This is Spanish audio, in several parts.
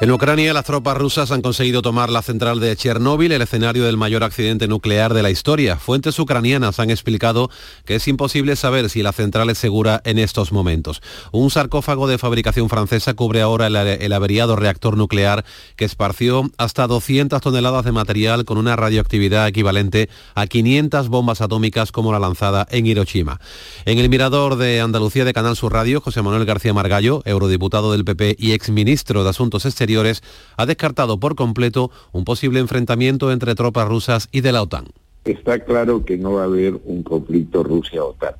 En Ucrania, las tropas rusas han conseguido tomar la central de Chernóbil, el escenario del mayor accidente nuclear de la historia. Fuentes ucranianas han explicado que es imposible saber si la central es segura en estos momentos. Un sarcófago de fabricación francesa cubre ahora el, averiado reactor nuclear que esparció hasta 200 toneladas de material con una radioactividad equivalente a 500 bombas atómicas como la lanzada en Hiroshima. En el mirador de Andalucía de Canal Sur Radio, José Manuel García Margallo, eurodiputado del PP y exministro de Asuntos Exteriores, ha descartado por completo un posible enfrentamiento entre tropas rusas y de la OTAN. Está claro que no va a haber un conflicto Rusia-OTAN,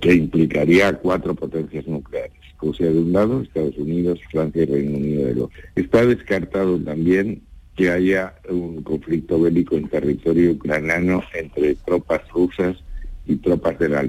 que implicaría cuatro potencias nucleares. Rusia de un lado, Estados Unidos, Francia y Reino Unido del otro. Está descartado también que haya un conflicto bélico en territorio ucraniano entre tropas rusas y tropas de la.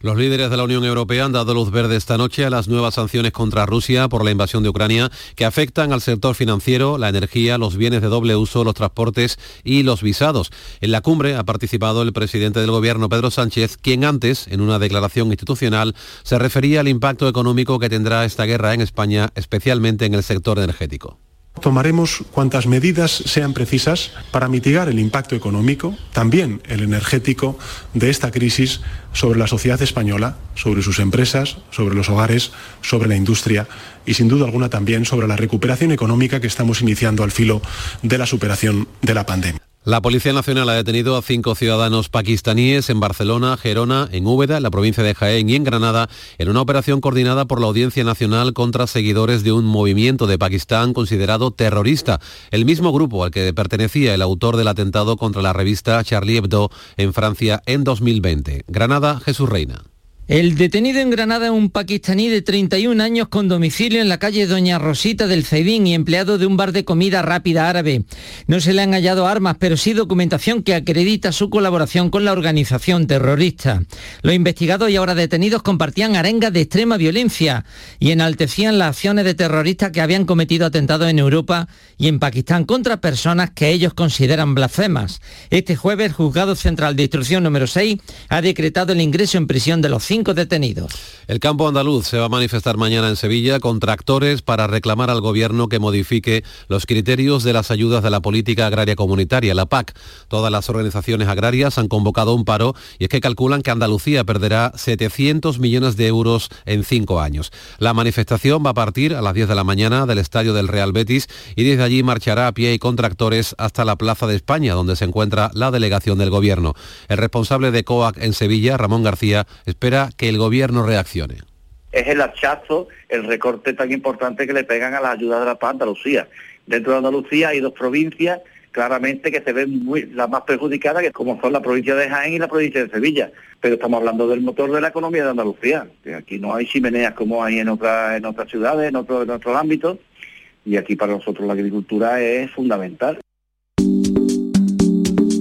Los líderes de la Unión Europea han dado luz verde esta noche a las nuevas sanciones contra Rusia por la invasión de Ucrania que afectan al sector financiero, la energía, los bienes de doble uso, los transportes y los visados. En la cumbre ha participado el presidente del gobierno, Pedro Sánchez, quien antes, en una declaración institucional, se refería al impacto económico que tendrá esta guerra en España, especialmente en el sector energético. Tomaremos cuantas medidas sean precisas para mitigar el impacto económico, también el energético, de esta crisis sobre la sociedad española, sobre sus empresas, sobre los hogares, sobre la industria y sin duda alguna también sobre la recuperación económica que estamos iniciando al filo de la superación de la pandemia. La Policía Nacional ha detenido a cinco ciudadanos pakistaníes en Barcelona, Gerona, en Úbeda, la provincia de Jaén y en Granada, en una operación coordinada por la Audiencia Nacional contra seguidores de un movimiento de Pakistán considerado terrorista, el mismo grupo al que pertenecía el autor del atentado contra la revista Charlie Hebdo en Francia en 2020. Granada, Jesús Reina. El detenido en Granada es un pakistaní de 31 años con domicilio en la calle Doña Rosita del Zaidín y empleado de un bar de comida rápida árabe. No se le han hallado armas, pero sí documentación que acredita su colaboración con la organización terrorista. Los investigados y ahora detenidos compartían arengas de extrema violencia y enaltecían las acciones de terroristas que habían cometido atentados en Europa y en Pakistán contra personas que ellos consideran blasfemas. Este jueves el Juzgado Central de Instrucción número 6 ha decretado el ingreso en prisión de los cinco detenidos. El campo andaluz se va a manifestar mañana en Sevilla con tractores para reclamar al gobierno que modifique los criterios de las ayudas de la política agraria comunitaria, la PAC. Todas las organizaciones agrarias han convocado un paro y es que calculan que Andalucía perderá 700 millones de euros en cinco años. La manifestación va a partir a las 10 de la mañana del estadio del Real Betis y desde allí marchará a pie y con tractores hasta la Plaza de España, donde se encuentra la delegación del gobierno. El responsable de COAC en Sevilla, Ramón García, espera que el gobierno reaccione. Es el hachazo, el recorte tan importante que le pegan a la ayuda de la paz Andalucía. Dentro de Andalucía hay dos provincias claramente que se ven las más perjudicadas, que como son la provincia de Jaén y la provincia de Sevilla. Pero estamos hablando del motor de la economía de Andalucía. Aquí no hay chimeneas como hay en, otras en otras ciudades, en, otros en otros ámbitos. Y aquí para nosotros la agricultura es fundamental.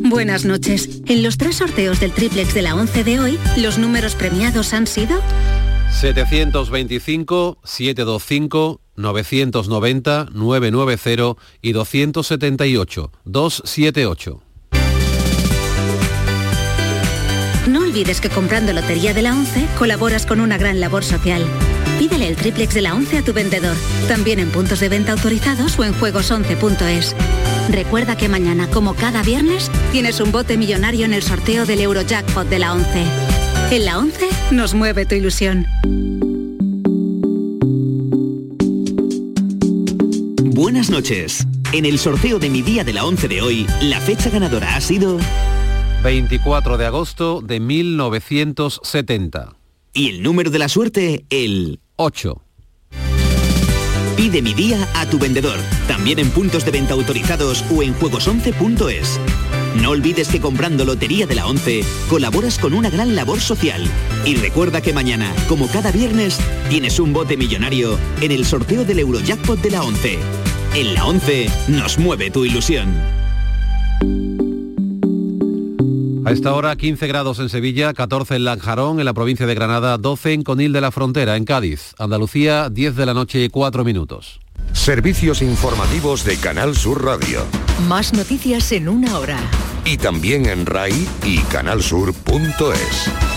Buenas noches. En los tres sorteos del triplex de la 11 de hoy, los números premiados han sido 725, 725, 990, 990 y 278, 278. No olvides que comprando Lotería de la 11 colaboras con una gran labor social. Pídele el triplex de la 11 a tu vendedor, también en puntos de venta autorizados o en juegos11.es. Recuerda que mañana, como cada viernes, tienes un bote millonario en el sorteo del Eurojackpot de la 11. En la 11 nos mueve tu ilusión. Buenas noches. En el sorteo de mi día de la 11 de hoy, la fecha ganadora ha sido 24 de agosto de 1970. Y el número de la suerte, el 8. Pide mi día a tu vendedor, también en puntos de venta autorizados o en juegos11.es. No olvides que comprando Lotería de la 11 colaboras con una gran labor social. Y recuerda que mañana, como cada viernes, tienes un bote millonario en el sorteo del Eurojackpot de la 11. En la 11 nos mueve tu ilusión. A esta hora 15 grados en Sevilla, 14 en Lanjarón, en la provincia de Granada, 12 en Conil de la Frontera, en Cádiz. Andalucía, 10 de la noche y 4 minutos. Servicios informativos de Canal Sur Radio. Más noticias en una hora. y también en RAI y canalsur.es.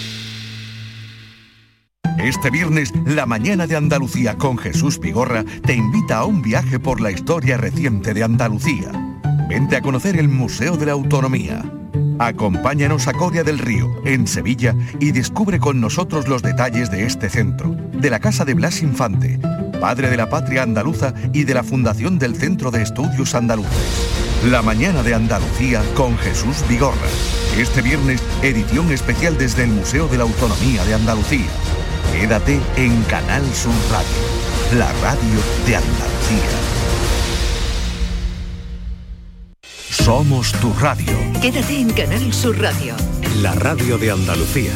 Este viernes, la mañana de Andalucía con Jesús Pigorra te invita a un viaje por la historia reciente de Andalucía. Vente a conocer el Museo de la Autonomía. Acompáñanos a Coria del Río, en Sevilla, y descubre con nosotros los detalles de este centro, de la Casa de Blas Infante, padre de la patria andaluza y de la fundación del Centro de Estudios Andaluces. La mañana de Andalucía con Jesús Vigorra. Este viernes, edición especial desde el Museo de la Autonomía de Andalucía. Quédate en Canal Sur Radio, la radio de Andalucía. Somos tu radio. Quédate en Canal Sur Radio. La radio de Andalucía.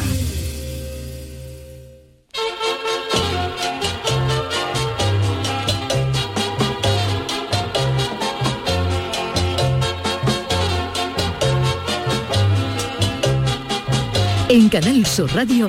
En Canal Sur Radio,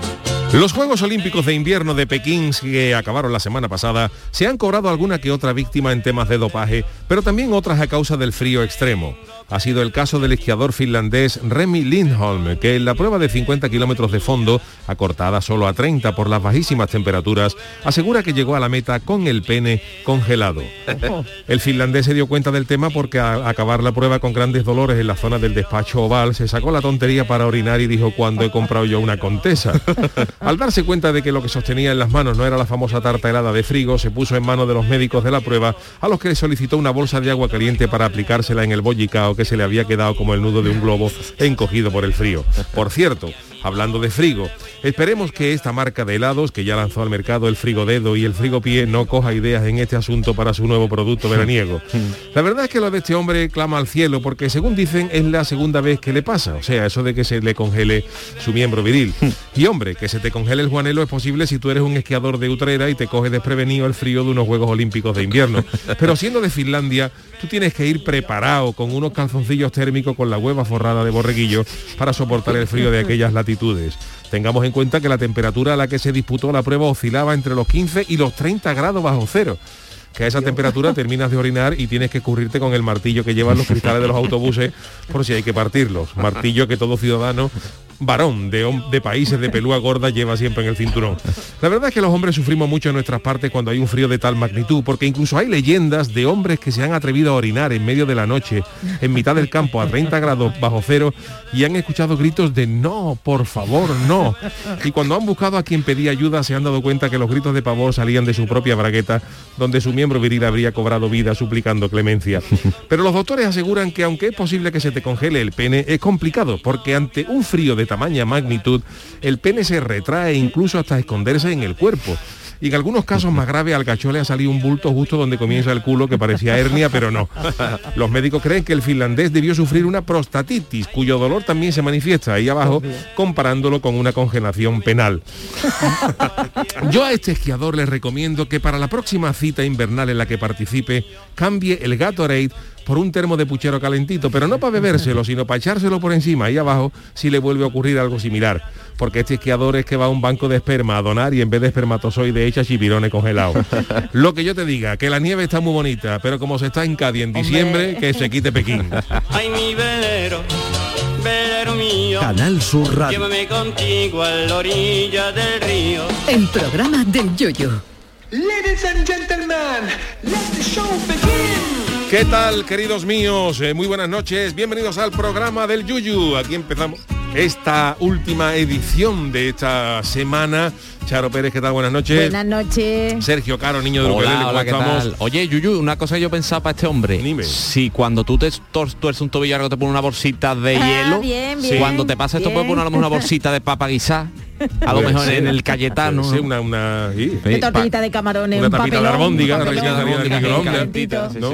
Los Juegos Olímpicos de Invierno de Pekín, que acabaron la semana pasada, se han cobrado alguna que otra víctima en temas de dopaje, pero también otras a causa del frío extremo. Ha sido el caso del esquiador finlandés Remy Lindholm, que en la prueba de 50 kilómetros de fondo, acortada solo a 30 por las bajísimas temperaturas, asegura que llegó a la meta con el pene congelado. El finlandés se dio cuenta del tema porque al acabar la prueba con grandes dolores en la zona del despacho oval, se sacó la tontería para orinar y dijo, cuando he comprado yo una contesa? Al darse cuenta de que lo que sostenía en las manos no era la famosa tarta helada de frigo, se puso en manos de los médicos de la prueba, a los que le solicitó una bolsa de agua caliente para aplicársela en el bollicao que se le había quedado como el nudo de un globo encogido por el frío. Por cierto, hablando de frigo, esperemos que esta marca de helados, que ya lanzó al mercado el frigo dedo y el frigo pie, no coja ideas en este asunto para su nuevo producto veraniego. La verdad es que lo de este hombre clama al cielo porque según dicen es la segunda vez que le pasa, o sea, eso de que se le congele su miembro viril. Y hombre, que se te congele el juanelo es posible si tú eres un esquiador de Utrera y te coge desprevenido el frío de unos Juegos Olímpicos de invierno. Pero siendo de Finlandia, tú tienes que ir preparado con unos calzoncillos térmicos con la hueva forrada de borreguillo para soportar el frío de aquellas latitudes. Tengamos en cuenta que la temperatura a la que se disputó la prueba oscilaba entre los 15 y los 30 grados bajo cero que a esa temperatura terminas de orinar y tienes que cubrirte con el martillo que llevan los cristales de los autobuses por si hay que partirlos. Martillo que todo ciudadano varón de, de países de pelúa gorda lleva siempre en el cinturón. La verdad es que los hombres sufrimos mucho en nuestras partes cuando hay un frío de tal magnitud, porque incluso hay leyendas de hombres que se han atrevido a orinar en medio de la noche, en mitad del campo, a 30 grados bajo cero, y han escuchado gritos de no, por favor, no. Y cuando han buscado a quien pedía ayuda, se han dado cuenta que los gritos de pavor salían de su propia bragueta, donde su miembro viril habría cobrado vida suplicando clemencia. Pero los doctores aseguran que aunque es posible que se te congele el pene, es complicado, porque ante un frío de tamaña magnitud, el pene se retrae incluso hasta esconderse en el cuerpo. Y en algunos casos más graves al cachó le ha salido un bulto justo donde comienza el culo que parecía hernia, pero no. Los médicos creen que el finlandés debió sufrir una prostatitis, cuyo dolor también se manifiesta ahí abajo, comparándolo con una congelación penal. Yo a este esquiador les recomiendo que para la próxima cita invernal en la que participe, cambie el Gatorade por un termo de puchero calentito, pero no para bebérselo, sino para echárselo por encima ahí abajo si le vuelve a ocurrir algo similar. Porque este esquiador es que va a un banco de esperma a donar y en vez de espermatozoide echa chipirones congelados. Lo que yo te diga, que la nieve está muy bonita, pero como se está en Cádiz en diciembre, que se quite Pekín. Ay, mi velero, velero mío. Canal Sur Radio. Llévame contigo a la orilla del río. El programa del yoyo. Ladies and gentlemen, let the show begin. ¿Qué tal, queridos míos? Eh, muy buenas noches. Bienvenidos al programa del Yuyu. Aquí empezamos esta última edición de esta semana. Charo Pérez, ¿qué tal? Buenas noches. Buenas noches. Sergio Caro, niño de Hola, Ukelele, ¿cómo hola, ¿qué estamos? tal? Oye, Yuyu, una cosa que yo pensaba para este hombre. Si cuando tú te tuerces un tobillo algo te pone una bolsita de Ah, hielo, bien, bien, cuando te pasa esto bien. puede poner a lo mejor una bolsita de papa guisá, a lo mejor en el Cayetano. Ser una, una, sí. Una tortillita de camarones, Una un tapita de papelón, albóndiga, un papelón. de microondas. calentito. ¿no?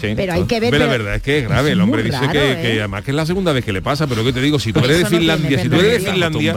Pero hay que ver, Pero la verdad es que es grave. El es hombre dice raro, que, ¿eh? que además que es la segunda vez que le pasa, pero que te digo, si tú eres de Finlandia, si tú eres de. Finlandia,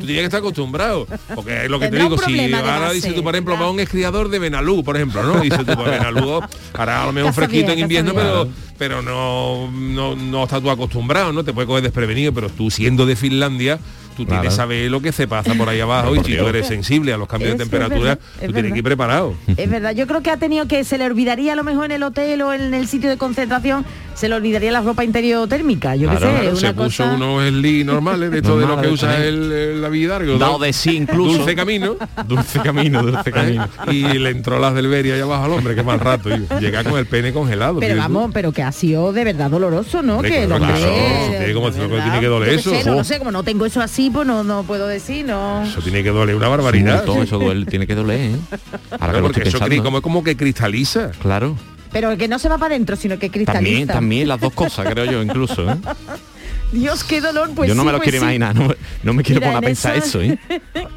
tú tienes que estar acostumbrado. Porque es lo que te un digo, si ahora dices tú, por ejemplo, va un escriador de Benalú, por ejemplo, ¿no? Dices tú, pues Benalú hará a lo mejor Casa fresquito en invierno, pero pero no, no, no estás tú acostumbrado, ¿no? Te puede coger desprevenido, pero tú siendo de Finlandia, tú Claro. tienes que saber lo que se pasa por ahí abajo y si tú eres sensible a los cambios Es de temperatura, verdad, es tú tienes que ir preparado. Es verdad, yo creo que ha tenido que se le olvidaría a lo mejor en el hotel o en el sitio de concentración, se le olvidaría la ropa interior térmica, yo qué Claro, sé, Claro, una se puso cosa... unos sli normales de esto de lo que usa el, el la Dado de sí incluso. Dulce camino. Dulce camino, dulce camino. y le entró las del Beri allá abajo al hombre, qué mal rato. y Llega con el pene congelado. Pero tú. vamos, pero que ha sido de verdad doloroso, ¿no? Hombre, que el claro, hombre, claro, tiene como- de tiene verdad, que doler yo qué eso. sé, no, no sé, como no tengo eso así, pues no, no puedo decir, no. Eso tiene que doler una barbaridad. Todo eso duele, tiene que doler, ¿eh? Ahora Claro, que lo porque estoy eso como, como que cristaliza. Claro. Pero que no se va para adentro, sino que cristaliza. También, también las dos cosas, creo yo, incluso. ¿eh? Dios, qué dolor, pues yo no sí, me lo pues quiero sí. imaginar, no, me- no me quiero Mira, poner a en pensar eso- eso, ¿eh?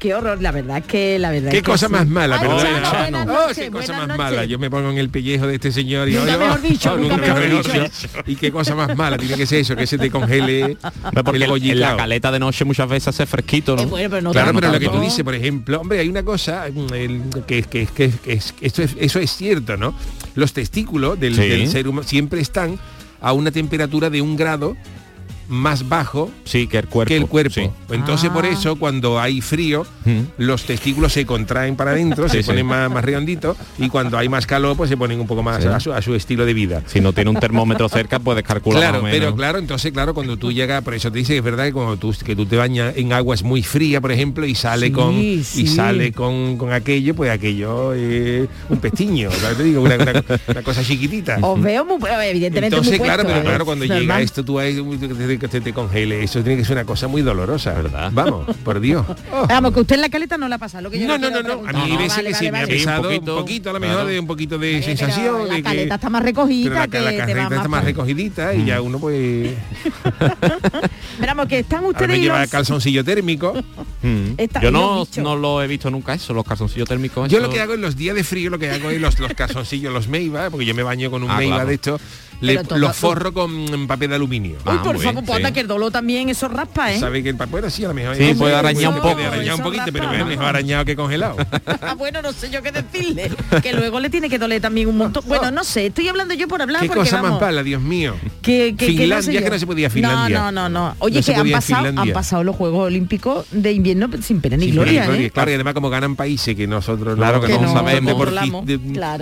Qué horror, la verdad es que la verdad Qué es que cosa sí. más mala, Ay, perdón. Chano, Chano. buenas Oh, qué cosa más noches. mala. Yo me pongo en el pellejo de este señor y Nunca oye, mejor dicho, oh, nunca mejor dicho. Y qué cosa más mala tiene que ser eso, que se te congele Porque el en la caleta de noche muchas veces hace fresquito, ¿no? Eh, bueno, pero no Claro, tanto. pero lo que tú dices, por ejemplo, hombre, hay una cosa mm, el- que, que, que, que es- esto es- eso es cierto, ¿no? Los testículos del, Sí. del ser humano siempre están a una temperatura de un grado más bajo Sí, que el cuerpo. que el cuerpo. sí. Entonces por Ah. eso cuando hay frío, Mm. los testículos se contraen para adentro, Sí, se sí. ponen más, más redonditos y cuando hay más calor pues se ponen un poco más Sí. a, su, a su estilo de vida. Si no tiene un termómetro cerca, puedes calcular Claro, más o menos. pero claro, entonces claro, cuando tú llegas, por eso te dice que es verdad que cuando tú, que tú te bañas en aguas muy fría, por ejemplo, y sale Sí, con sí. y sale con, con aquello, pues aquello es un pestiño, ¿sabes? Te digo, una, una- una cosa chiquitita. Os veo muy, evidentemente Entonces, muy claro, puesto, pero ¿eh? claro, cuando Normal. llega esto, tú hay que te, que te- congele, eso tiene que ser una cosa muy dolorosa, ¿verdad? Vamos, por Dios. Oh. Vamos, que usted en la caleta no la pasa, lo que yo No, no, no, no. A mí hay veces vale, que vale, sí me ha pesado un un poquito, a lo mejor claro. de un poquito de sensación. la de que- caleta está más recogida la, que la te va caleta está más recogidita y ya uno pues Vamos, que están ahora ustedes me y lleva los- calzoncillo térmico. Mm. Está- Yo no, no lo he visto nunca eso, los calzoncillos térmicos. Yo eso- lo que hago en los días de frío, lo que hago es los, los calzoncillos, los Meiba, porque yo me baño con un Ah, claro. de estos, le- todo- los forro con mm, papel de aluminio. Uy, Ah, por favor, pues anda sí. que el dolor también eso raspa, ¿eh? Sabe que el papel así a lo mejor. Sí, puede arañar un puede poco. arañar un Eso poquito, pero es ¿no? mejor arañado que congelado. Ah, bueno, no sé yo qué decirle. que luego le tiene que doler también un montón. Bueno, no sé, estoy hablando yo por hablar Qué porque cosa vamos, más mala, Dios mío. Que, que, que Finlandia, no sé es que no se podía Finlandia. No, no, no, no. Oye, No que han pasado, han pasado los Juegos Olímpicos de invierno sin pena ni Sí, gloria, ¿eh? Claro, y además como ganan países que nosotros Claro que Que no no sabemos.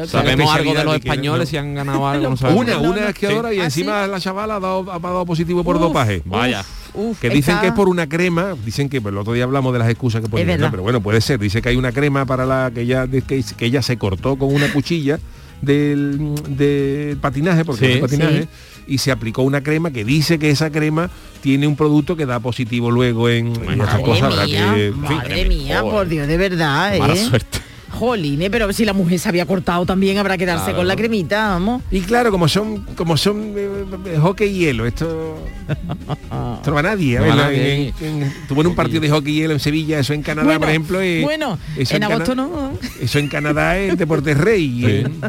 Sabemos algo de los que españoles no- si han ganado algo, no. Una, No, no, una esquiadora y ¿Ah, encima la chavala ha dado, ha dado positivo por Uf, dopaje. Vaya. Uf, Que dicen está- que es por una crema, dicen que pues, el otro día hablamos de las excusas que ponían. ¿no? pero bueno, puede ser. Dice que hay una crema para la que ella, de- que, que ella se cortó con una cuchilla del, del patinaje, porque Sí, es patinaje, sí. y se aplicó una crema que dice que esa crema tiene un producto que da positivo luego en, en estas Madre cosas. mía, que, en fin. madre mía, por Dios, de verdad, ¿eh? Suerte. Jolín, pero si la mujer se había cortado también habrá que darse Claro. con la cremita, vamos. Y claro, como son como son eh, eh, hockey y hielo, esto, esto no va a nadie. No nadie. en- en- tuvo en un partido de hockey y hielo en Sevilla, eso en Canadá, Bueno, por ejemplo. eh, bueno, eso en agosto Cana- no. Eso en Canadá es deporte rey, Sí. en-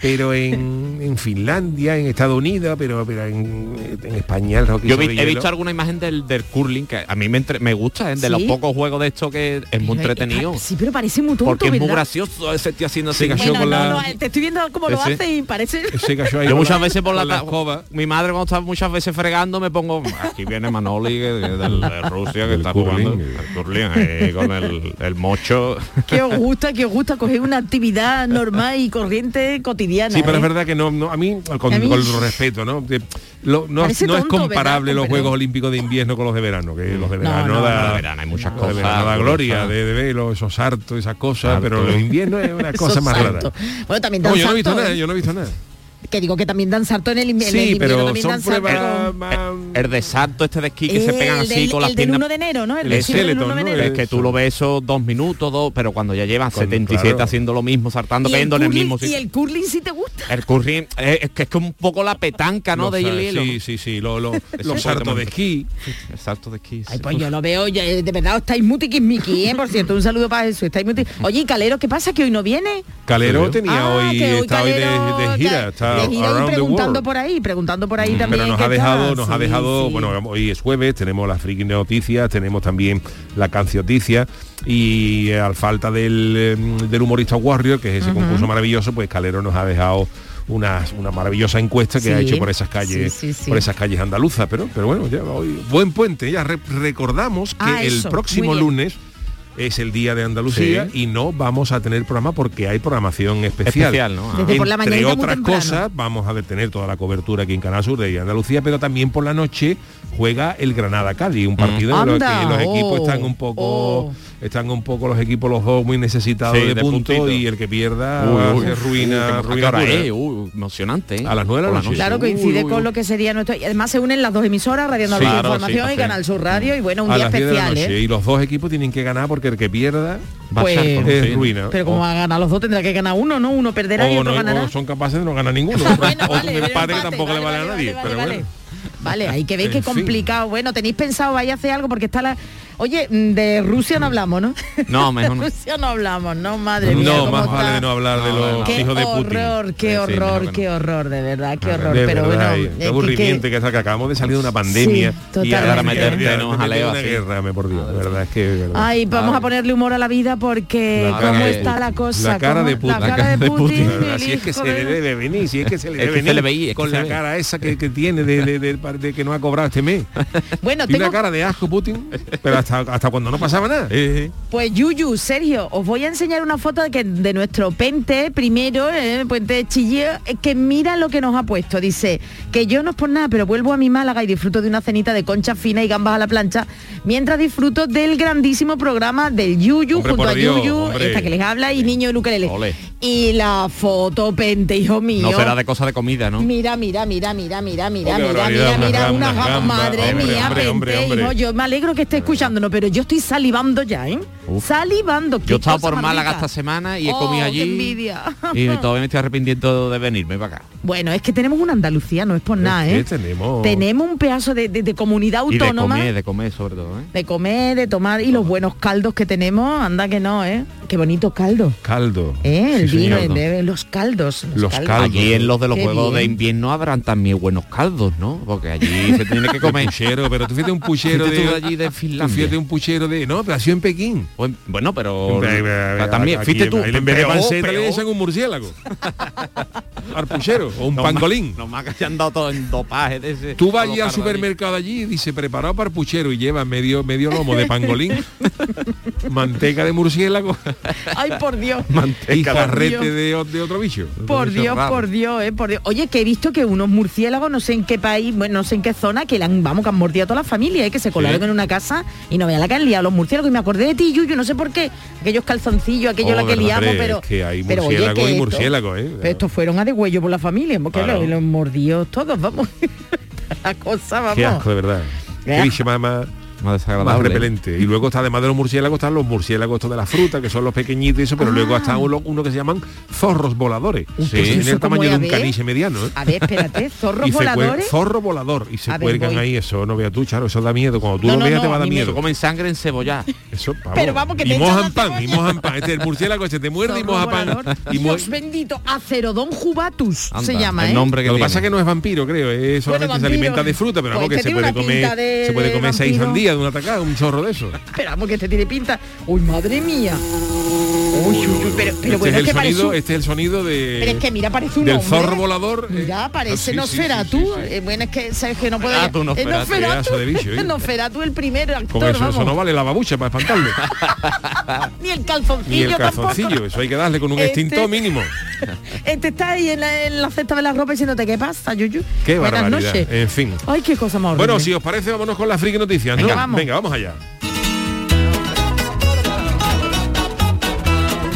pero en, en Finlandia, en Estados Unidos, pero, pero en, en España el hockey Yo vi- he hielo- visto alguna imagen del, del curling que a mí me, entre- me gusta, ¿eh? de los pocos juegos de esto que es muy Pero, eh, entretenido. Sí, pero parece muy tonto, porque es muy gracioso ese tío haciendo se cayó bueno, con la... te estoy viendo cómo lo hace y parece se yo muchas veces por la, la escoba. Mi madre cuando está muchas veces fregando me pongo aquí viene Manoli de, Rusia que está jugando el curling, con el, mocho. Que os gusta que os gusta coger una actividad normal y corriente cotidiana sí pero es ¿eh? verdad que no, no a mí con, a respeto no no, no es comparable los Juegos Olímpicos de invierno con los de verano que los de verano, da, verano hay muchas cosas de verano gloria de, de, los esos hartos esas cosas pero pero los inviernos es una cosa más rara. Bueno, también yo no he visto nada que digo que también dan salto en el invierno. Sí, pero también son pruebas ah, ah, el, el, de salto este de esquí que el, se pegan así del, con las el piernas. El 1 de enero, ¿no? El, Skeleton, 1 de enero. ¿no? Es que tú lo ves esos dos minutos, dos, pero cuando ya llevas 77 claro. haciendo lo mismo, saltando, cayendo en el mismo sitio. ¿Y el curling si sí te gusta? El curling es, es, que es un poco la petanca, ¿no? Lo de hielo. Sí, sí, sí, lo, lo, los saltos de esquí. El salto de esquí. Ay, pues yo lo veo, yo, eh, de verdad estáis muy tiquismiqui, ¿eh? Por cierto, un saludo para Jesús. Estáis muy Oye, Calero qué pasa? ¿Que hoy no viene? Calero tenía ah, hoy, está hoy de, gira, está preguntando por ahí, preguntando por ahí mm, también. Pero nos ha dejado, nos ha dejado, bueno, hoy es jueves, tenemos las friki noticias, tenemos también la cancioticia y eh, al falta del, eh, del humorista Warrior, que es ese concurso maravilloso, pues Calero nos ha dejado una, una, maravillosa encuesta que ha hecho por esas calles por esas calles andaluzas pero pero bueno ya hoy buen puente ya recordamos que ah, el próximo lunes es el día de Andalucía y no vamos a tener programa porque hay programación especial. especial ¿no? Entre por la otras cosas, vamos a tener toda la cobertura aquí en Canal Sur de Andalucía, pero también por la noche juega el Granada Cádiz, un partido mm. en el que los equipos están un poco están un poco los equipos los dos muy necesitados de, de puntos y el que pierda ruina, uy, ruina emocionante a las 9 la noche. claro coincide con lo que sería nuestro y además se unen las dos emisoras Radio Nacional claro, Información y Canal Sur Radio y bueno un día especial ¿eh? y los dos equipos tienen que ganar porque el que pierda pues, es ruina. pero como va a ganar los dos tendrá que ganar uno no uno perderá y otro no, ganará. son capaces de no ganar ninguno. Vale, empate, tampoco le vale, a nadie Vale, hay que ver qué complicado. Bueno, tenéis pensado, vaya a hacer algo porque está la, Oye, mm, de Rusia no hablamos, ¿no? No, mejor. De Rusia no hablamos, ¿no? Madre mía. No, más está? vale de no hablar de los hijos de horror, Putin. Horror, qué horror, sí, qué horror, de verdad, qué horror. Pero verdad, bueno, qué eh, aburrimiento que, que, acabamos de salir de una pandemia sí, y ahora meterte en un jaleo así. guerra, me por Dios, de verdad es que verdad. Ay, vamos a ponerle humor a la vida porque la cómo está la cosa. La cara de Putin. La cara de Putin. Si es que se le debe venir, si es que se le debe venir con la cara esa que tiene de que no ha cobrado este mes. Bueno, tengo una cara de asco Putin, pero hasta, cuando no pasaba nada. Pues Yuyu, Sergio, os voy a enseñar una foto de, que, de nuestro pente, primero, eh, el puente de Chilleo, eh, que mira lo que nos ha puesto. Dice, que yo no es por nada, pero vuelvo a mi Málaga y disfruto de una cenita de concha fina y gambas a la plancha, mientras disfruto del grandísimo programa del Yuyu, junto a Yuyu, hombre. esta que les habla, y Niño Luquelele. Y la foto, pente, hijo mío. No será de cosa de comida, ¿no? Mira, mira, mira, mira, mira, mira, oh, mira, mira, mira, una, madre hombre, mía, pente, hijo, yo me alegro que esté escuchando pero yo estoy salivando ya, ¿eh? Uf. Salivando. Yo he estado por Málaga esta semana y he oh, comido allí. Envidia. Y todavía me estoy arrepintiendo de venirme para acá. Bueno, es que tenemos una Andalucía, no es por nada, ¿eh? Tenemos... tenemos un pedazo de, comunidad autónoma. De comer, de comer sobre todo. ¿eh? De comer, de tomar y los buenos caldos que tenemos, anda que no, ¿eh? Qué bonito caldo. Caldo. ¿Eh? El sí, vino, los caldos. Los, los caldos. caldos. Allí en los de los juegos de invierno habrán también buenos caldos, ¿no? Porque allí se tiene que comer. puchero, pero tú fíjate un puchero de, allí de Finlandia. Tú un puchero de. No, pero nació en Pekín. Bueno, pero también, fuiste tú, en vez de panceta un murciélago. Arpuchero, o un pangolín. Nos no, que se han dado todo en dopaje de ese. Tú vas allí al supermercado allí y dice, preparado para arpuchero y lleva medio, medio lomo de pangolín, manteca de murciélago. Ay, por Dios. y jarrete de, de, otro bicho. Por Dios, por Dios, eh, por Dios. Oye, que he visto que unos murciélagos, no sé en qué país, bueno, no sé en qué zona, que le han, vamos, que han mordido a toda la familia, eh, que se colaron en una casa y no vean la que han los murciélagos. Y me acordé de ti, yo yo no sé por qué, aquellos calzoncillos, aquello oh, la que liamos, pero... Que hay pero oye, que y murciélago, ¿eh? estos fueron a de degüello por la familia, porque claro. los, los mordidos todos, vamos. la cosa, vamos. Qué asco, de verdad. Qué mamá más desagradable. Más repelente. Y luego está además de los murciélagos, están los murciélagos estos de la fruta, que son los pequeñitos y eso, pero ah. luego está ah. uno, uno, que se llaman zorros voladores. Sí. Pues que tienen el tamaño de un caniche mediano. ¿eh? A ver, espérate, zorros voladores. Zorro volador. Y se a cuelgan ver, ahí, eso no vea tú, Charo, eso da miedo. Cuando tú no, lo veas no, te va a dar miedo. Comen sangre en cebolla. Eso, vamos. Pero vamos que y te mojan pan, y mojan pan. Este el murciélago este te muerde y moja pan. Y Dios bendito, acerodón jubatus se llama, ¿eh? El nombre que lo que pasa es que no es vampiro, creo, ¿eh? solamente se alimenta de fruta, pero pues vamos que se puede comer, se puede comer seis sandías de una tacada, un chorro de eso. Esperamos que este tiene pinta. Uy, madre mía. Uy, uy, uy, pero, pero este, bueno, es el que sonido, este es el sonido de Pero es que mira, parece un del hombre. zorro volador. eh. Mira, parece sí, sí. Eh, bueno, es que sabes que no puede. Ah, tú, Nosferatu. Eh, bicho, ¿eh? El primer actor, Con eso, vamos. eso no vale la babucha para espantarle. Ni el calzoncillo Ni el tampoco. calzoncillo, eso hay que darle con un Este- extintor mínimo. Este está ahí en la, en la cesta de la ropa diciéndote qué pasa, Yuyu. Qué Buenas barbaridad. noches. En fin. Ay, qué cosa más horrible. Bueno, si os parece, vámonos con las friki noticias, ¿no? Venga, vamos. Venga, vamos allá.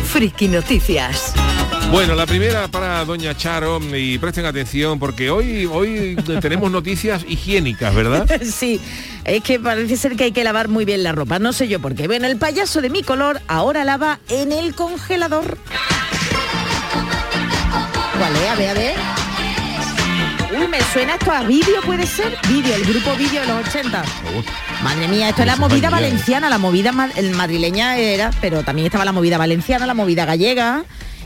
Friki Noticias. Bueno, la primera para Doña Charo y presten atención porque hoy hoy tenemos noticias higiénicas, ¿verdad? sí, es que parece ser que hay que lavar muy bien la ropa, no sé yo por qué. Bueno, el payaso de mi color ahora lava en el congelador. ¿Cuál es? A ver, a ver. Me suena esto a vídeo, ¿puede ser? Vídeo, el grupo vídeo de los 80. Madre mía, esto es la movida valenciana, la movida madrileña era, pero también estaba la movida valenciana, la movida gallega.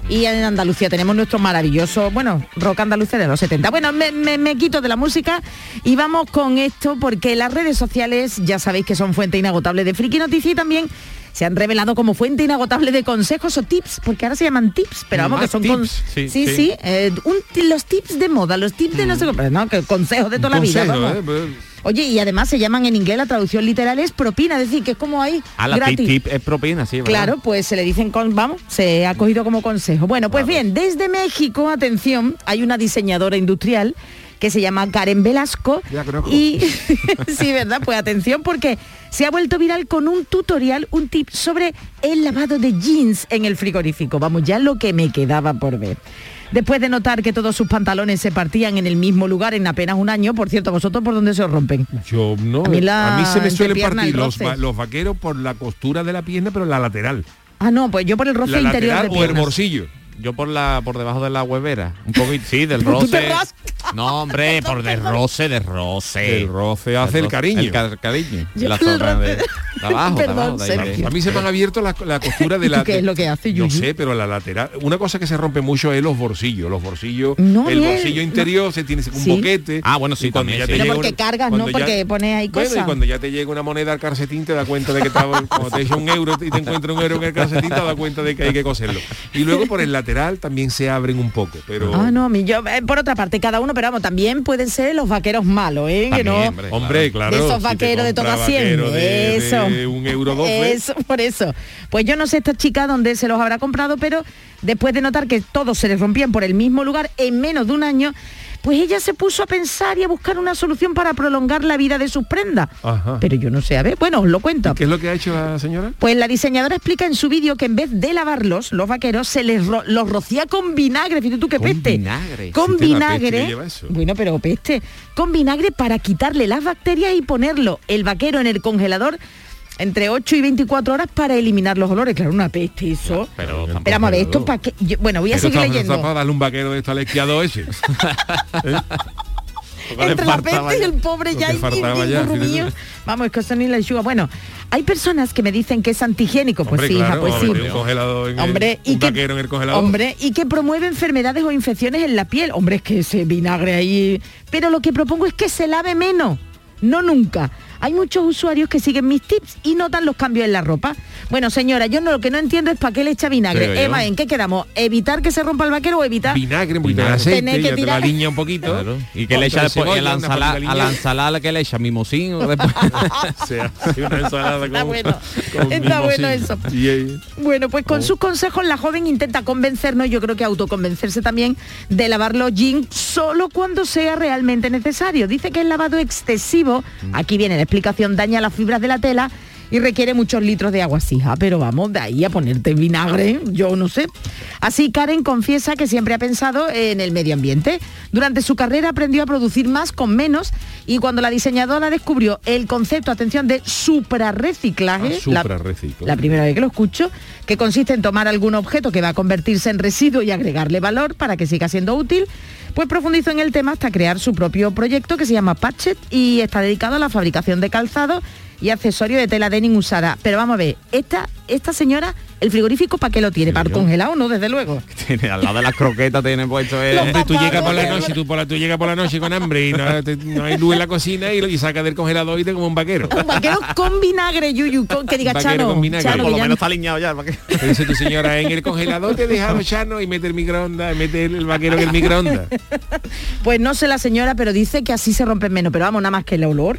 Y en Andalucía tenemos nuestro maravilloso, bueno, rock andalucía de los 70. Bueno, me, me- me quito de la música y vamos con esto porque las redes sociales ya sabéis que son fuente inagotable de friki noticia y también se han revelado como fuente inagotable de consejos o tips, porque ahora se llaman tips, pero vamos Ah, que son tips, con- sí, sí, sí. sí, eh, un los tips de moda, los tips de no sé qué, no, que consejos de toda la vida. Vamos. ¿eh? Pues, Oye, y además se llaman en inglés, la traducción literal es propina, es decir, que es como ahí A la tip, gratis. tip es propina, sí, ¿verdad? Claro, pues se le dicen, con, vamos, se ha cogido como consejo. Bueno, pues bien, desde México, atención, hay una diseñadora industrial que se llama Karen Velasco. Ya conozco. Y sí, ¿verdad? Pues atención porque se ha vuelto viral con un tutorial, un tip sobre el lavado de jeans en el frigorífico. Vamos, ya lo que me quedaba por ver. Después de notar que todos sus pantalones se partían en el mismo lugar en apenas un año, por cierto, ¿vosotros por dónde se os rompen? Yo no, A mí la a mí se me suelen partir los, vaqueros por la costura de la pierna, pero la lateral. Ah, no, pues yo por el roce La interior lateral de o el piernas. Yo por la por debajo de la huevera, un poquito, sí, del roce. No, hombre, por de roce, de roce. El roce hace el cariño. El ca- cariño. La zona de abajo, Perdón, Sergio. A mí se me han abierto la, la costura de ¿Y tú la... qué es lo que hace, No Yuyu? sé, pero la lateral... Una cosa que se rompe mucho es los bolsillos. Los bolsillos... No, el bien, bolsillo no. interior se tiene un Sí. boquete. Ah, bueno, sí, también, ya sí. te Pero llega porque una- cargas, ¿no? ya- Porque pones ahí Bueno, y cosas. cuando ya te llega una moneda al calcetín te das cuenta de que estaba, cuando te echa un euro y te encuentras un euro en el calcetín te das cuenta de que hay que coserlo. Y luego por el lateral también se abren un poco, pero Ah, no, mi- yo, eh, por otra parte, cada uno, pero vamos, también pueden ser los vaqueros malos, ¿eh? que no, hombre. claro. de esos si vaqueros de toda 100. vaquero de- eso. De un euro doce. Eso, por eso. Pues yo no sé esta chica dónde se los habrá comprado, pero después de notar que todos se les rompían por el mismo lugar en menos de un año, pues ella se puso a pensar y a buscar una solución para prolongar la vida de sus prendas. Ajá. Pero yo no sé, a ver, bueno, os lo cuento. ¿Qué es lo que ha hecho la señora? Pues la diseñadora explica en su vídeo que en vez de lavarlos, los vaqueros, se les ro- los rocía con vinagre. Fíjate tú qué Con peste. vinagre. Con peste vinagre. Bueno, pero peste. Con vinagre para quitarle las bacterias y ponerlo el vaquero en el congelador entre 8 y 24 horas para eliminar los olores. Claro, una peste eso. Pero Pero vamos a ver, esto para qué. Yo- bueno, voy a seguir leyendo. para darle un vaquero de esquiado ese. ¿Eh? Entre la peste y el pobre ya que y. Vamos, es que eso ni la enchuga. Bueno, hay personas que me dicen que es antihigiénico. Pues Hombre, sí, hija, claro, pues vamos a sí. un en el- Hombre, y un que, en el congelador. hombre, y que promueve enfermedades o infecciones en la piel. Hombre, es que ese vinagre ahí. Pero lo que propongo es que se lave menos, no nunca. Hay muchos usuarios que siguen mis tips y notan los cambios en la ropa. Bueno, señora, yo no lo que no entiendo es para qué le echa vinagre. Yo- Eva, ¿en qué quedamos? ¿Evitar que se rompa el vaquero o evitar? Vinagre, un poquito de Vinagre. aceite, que tirar- la liña un poquito. Claro. Y que le echa después a la ensalada, patita a la liña. ensalada que le echa mimosín Está bueno, con está bueno eso. Bueno, pues con sus consejos la joven intenta convencernos, yo creo que autoconvencerse también, de lavar los jeans solo cuando sea realmente necesario. Dice que el lavado excesivo, aquí viene la explicación, daña las fibras de la tela y requiere muchos litros de agua sija. Pero vamos, de ahí a ponerte vinagre, yo no sé. Así Karen confiesa que siempre ha pensado en el medio ambiente. Durante su carrera aprendió a producir más con menos y cuando la diseñadora descubrió el concepto, atención, de suprarreciclaje, Ah, la- la primera vez que lo escucho, que consiste en tomar algún objeto que va a convertirse en residuo y agregarle valor para que siga siendo útil, pues profundizó en el tema hasta crear su propio proyecto que se llama Patchet y está dedicado a la fabricación de calzado y accesorios de tela denim usada. Pero vamos a ver, esta esta señora, el frigorífico, ¿para qué lo tiene? ¿Para el congelado? No, desde luego. Tiene al lado de las croquetas tiene puesto el... Hombre, tú llegas por la noche, tú, por la, tú llegas por la noche con hambre y no, te- no hay luz en la cocina y, lo- y sacas del congelador y te como un vaquero. Un vaquero con vinagre, Yuyu, con, que diga Vaquero Chano. con vinagre. Chano, Por lo menos no- está alineado ya. Te dice tu señora, en el congelador te he dejado chano y mete el microondas, mete el vaquero en el microondas. Pues no sé la señora, pero dice que así se rompen menos. Pero vamos, nada más que el olor.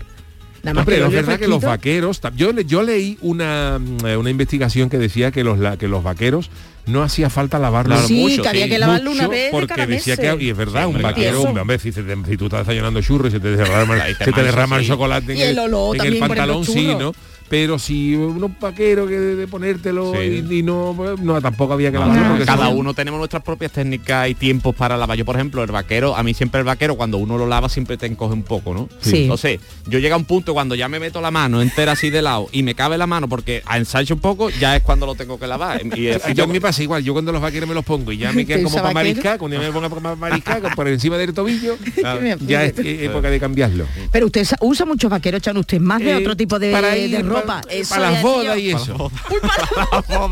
Nada más Hombre, que el es verdad que los vaqueros, yo, yo leí una, mm, una investigación que decía que los, la- que los vaqueros no hacía falta lavarlos Sí, mucho, que había que lavarlo una vez porque cada decía que y es verdad Sí, un vaquero hombre, si, te- si tú estás desayunando churros y se te derrama, se te derrama el chocolate en el olor en también por el pantalón sí no pero si unos vaqueros que de, de ponértelo Sí. y, y no no tampoco había que No, lavarlo no, porque cada uno tenemos nuestras propias técnicas y tiempos para lavar. Yo, por ejemplo, el vaquero, a mí siempre el vaquero, cuando uno lo lava, siempre te encoge un poco, ¿no? Sí. Entonces, yo llega a un punto cuando ya me meto la mano entera así de lado y me cabe la mano porque a ensancho un poco, ya es cuando lo tengo que lavar. Y, Y yo me pasa igual, yo cuando los vaqueros me los pongo y ya me quedan ¿Te como para mariscar, cuando ya me pongo para mariscar por encima del tobillo, ya es época de cambiarlo. Pero usted sa- usa muchos vaqueros, Chano, usted más de Eh, otro tipo de, para de ir ropa. para- Eso para las bodas y eso.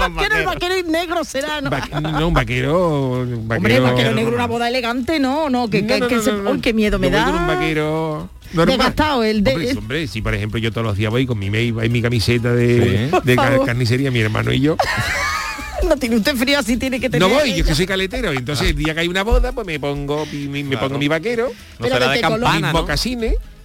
Vaquero, el vaquero negro será, ¿no? Va- no, un vaquero, un vaquero. Hombre, vaquero negro, una boda elegante, no, no, que, No, que, no, que no, se- no, no. ¡Uy, qué miedo me Yo voy da! con un vaquero. Desgastado, el de- Hombre, hombre, si por ejemplo yo todos los días voy con mi mail, mi camiseta de, Sí. carnicería, mi hermano y yo. No tiene usted frío, así tiene que tener. No voy, yo que soy caletero. y Entonces el día que hay una boda, pues me pongo mi, mi- me Claro. pongo mi vaquero, No será de de campana, mis ¿no?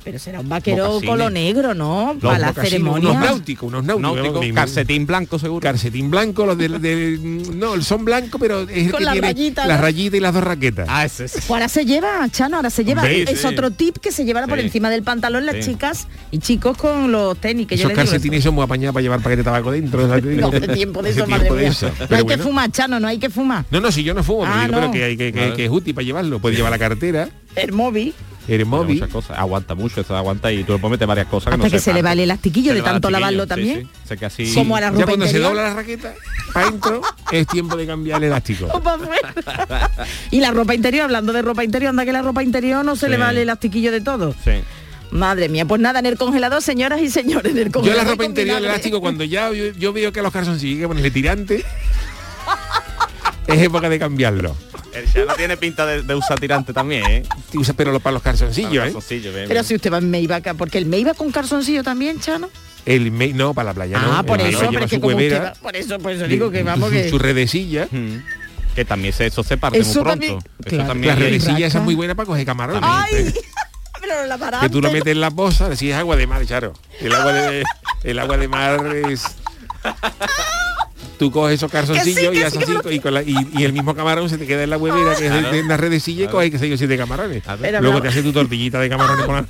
Pero será un vaquero Mocasines. con lo negro, ¿no? los Para la ceremonia. unos náuticos, unos náuticos. Náutico, calcetín blanco seguro. Calcetín blanco, los del, del- no, son blancos, pero es el Con que la tiene rayita, las ¿no? rayitas y las dos raquetas. Ah, ese es. Pues ahora se lleva, Chano, ahora se lleva. Hombre, es sí. otro tip que se llevará por Sí. encima del pantalón las Sí. chicas y chicos con los tenis. Que yo Esos digo calcetines son muy apañados para llevar paquete de tabaco dentro. No, hace tiempo de eso, tiempo madre de mía. eso. No Pero hay bueno. que fumar, Chano, no hay que fumar. No, no, si yo no fumo, pero, Ah, digo, pero no. que, hay que, que, Claro. que es útil para llevarlo. Puedes llevar la cartera, El móvil. El móvil. muchas cosas. Aguanta mucho, eso aguanta y tú le puedes meter varias cosas. Hasta no que se le va el elastiquillo Se de el tanto lavarlo sí, también. sí. Sé que así... Como a la Ya ropa cuando se interior. dobla la raqueta, para adentro, es tiempo de cambiar el elástico. O y la ropa interior, hablando de ropa interior, anda que la ropa interior no se Sí. le va el elastiquillo de todo. Sí. Madre mía, pues nada, en el congelador, señoras y señores, en el Yo congelador. la ropa con interior, el elástico, cuando ya yo, yo veo que a los calzoncillos que ponerle tirante, es época de cambiarlo. El Chano tiene pinta de, de usar tirante también, ¿eh? Usa- Pero lo- para los calzoncillos, ¿eh? Calzoncillo, bien, Pero bien. si usted va en Meivaca, porque el Meiva con calzoncillo también, Chano. El me- no, para la playa no. ah, por El eso, pero lleva es que su como usted huevera, va, por eso, por eso digo que vamos que... Su redecilla. Mm. Que también se, eso se parte Eso muy también- pronto. Eso claro. también La redecilla esa es muy buena para coger camarones. ¡Ay! pero la parada. Que tú lo metes en la bolsa, si es agua de mar, Charo. El agua de, el agua de mar es... Tú coges esos calzoncillos y sí, haces así, lo- y, con la- y- y el mismo camarón se te queda en la huevera, que es de, de la redecilla, y coges que se yo siete camarones. Pero Luego te haces tu tortillita de camarones por la,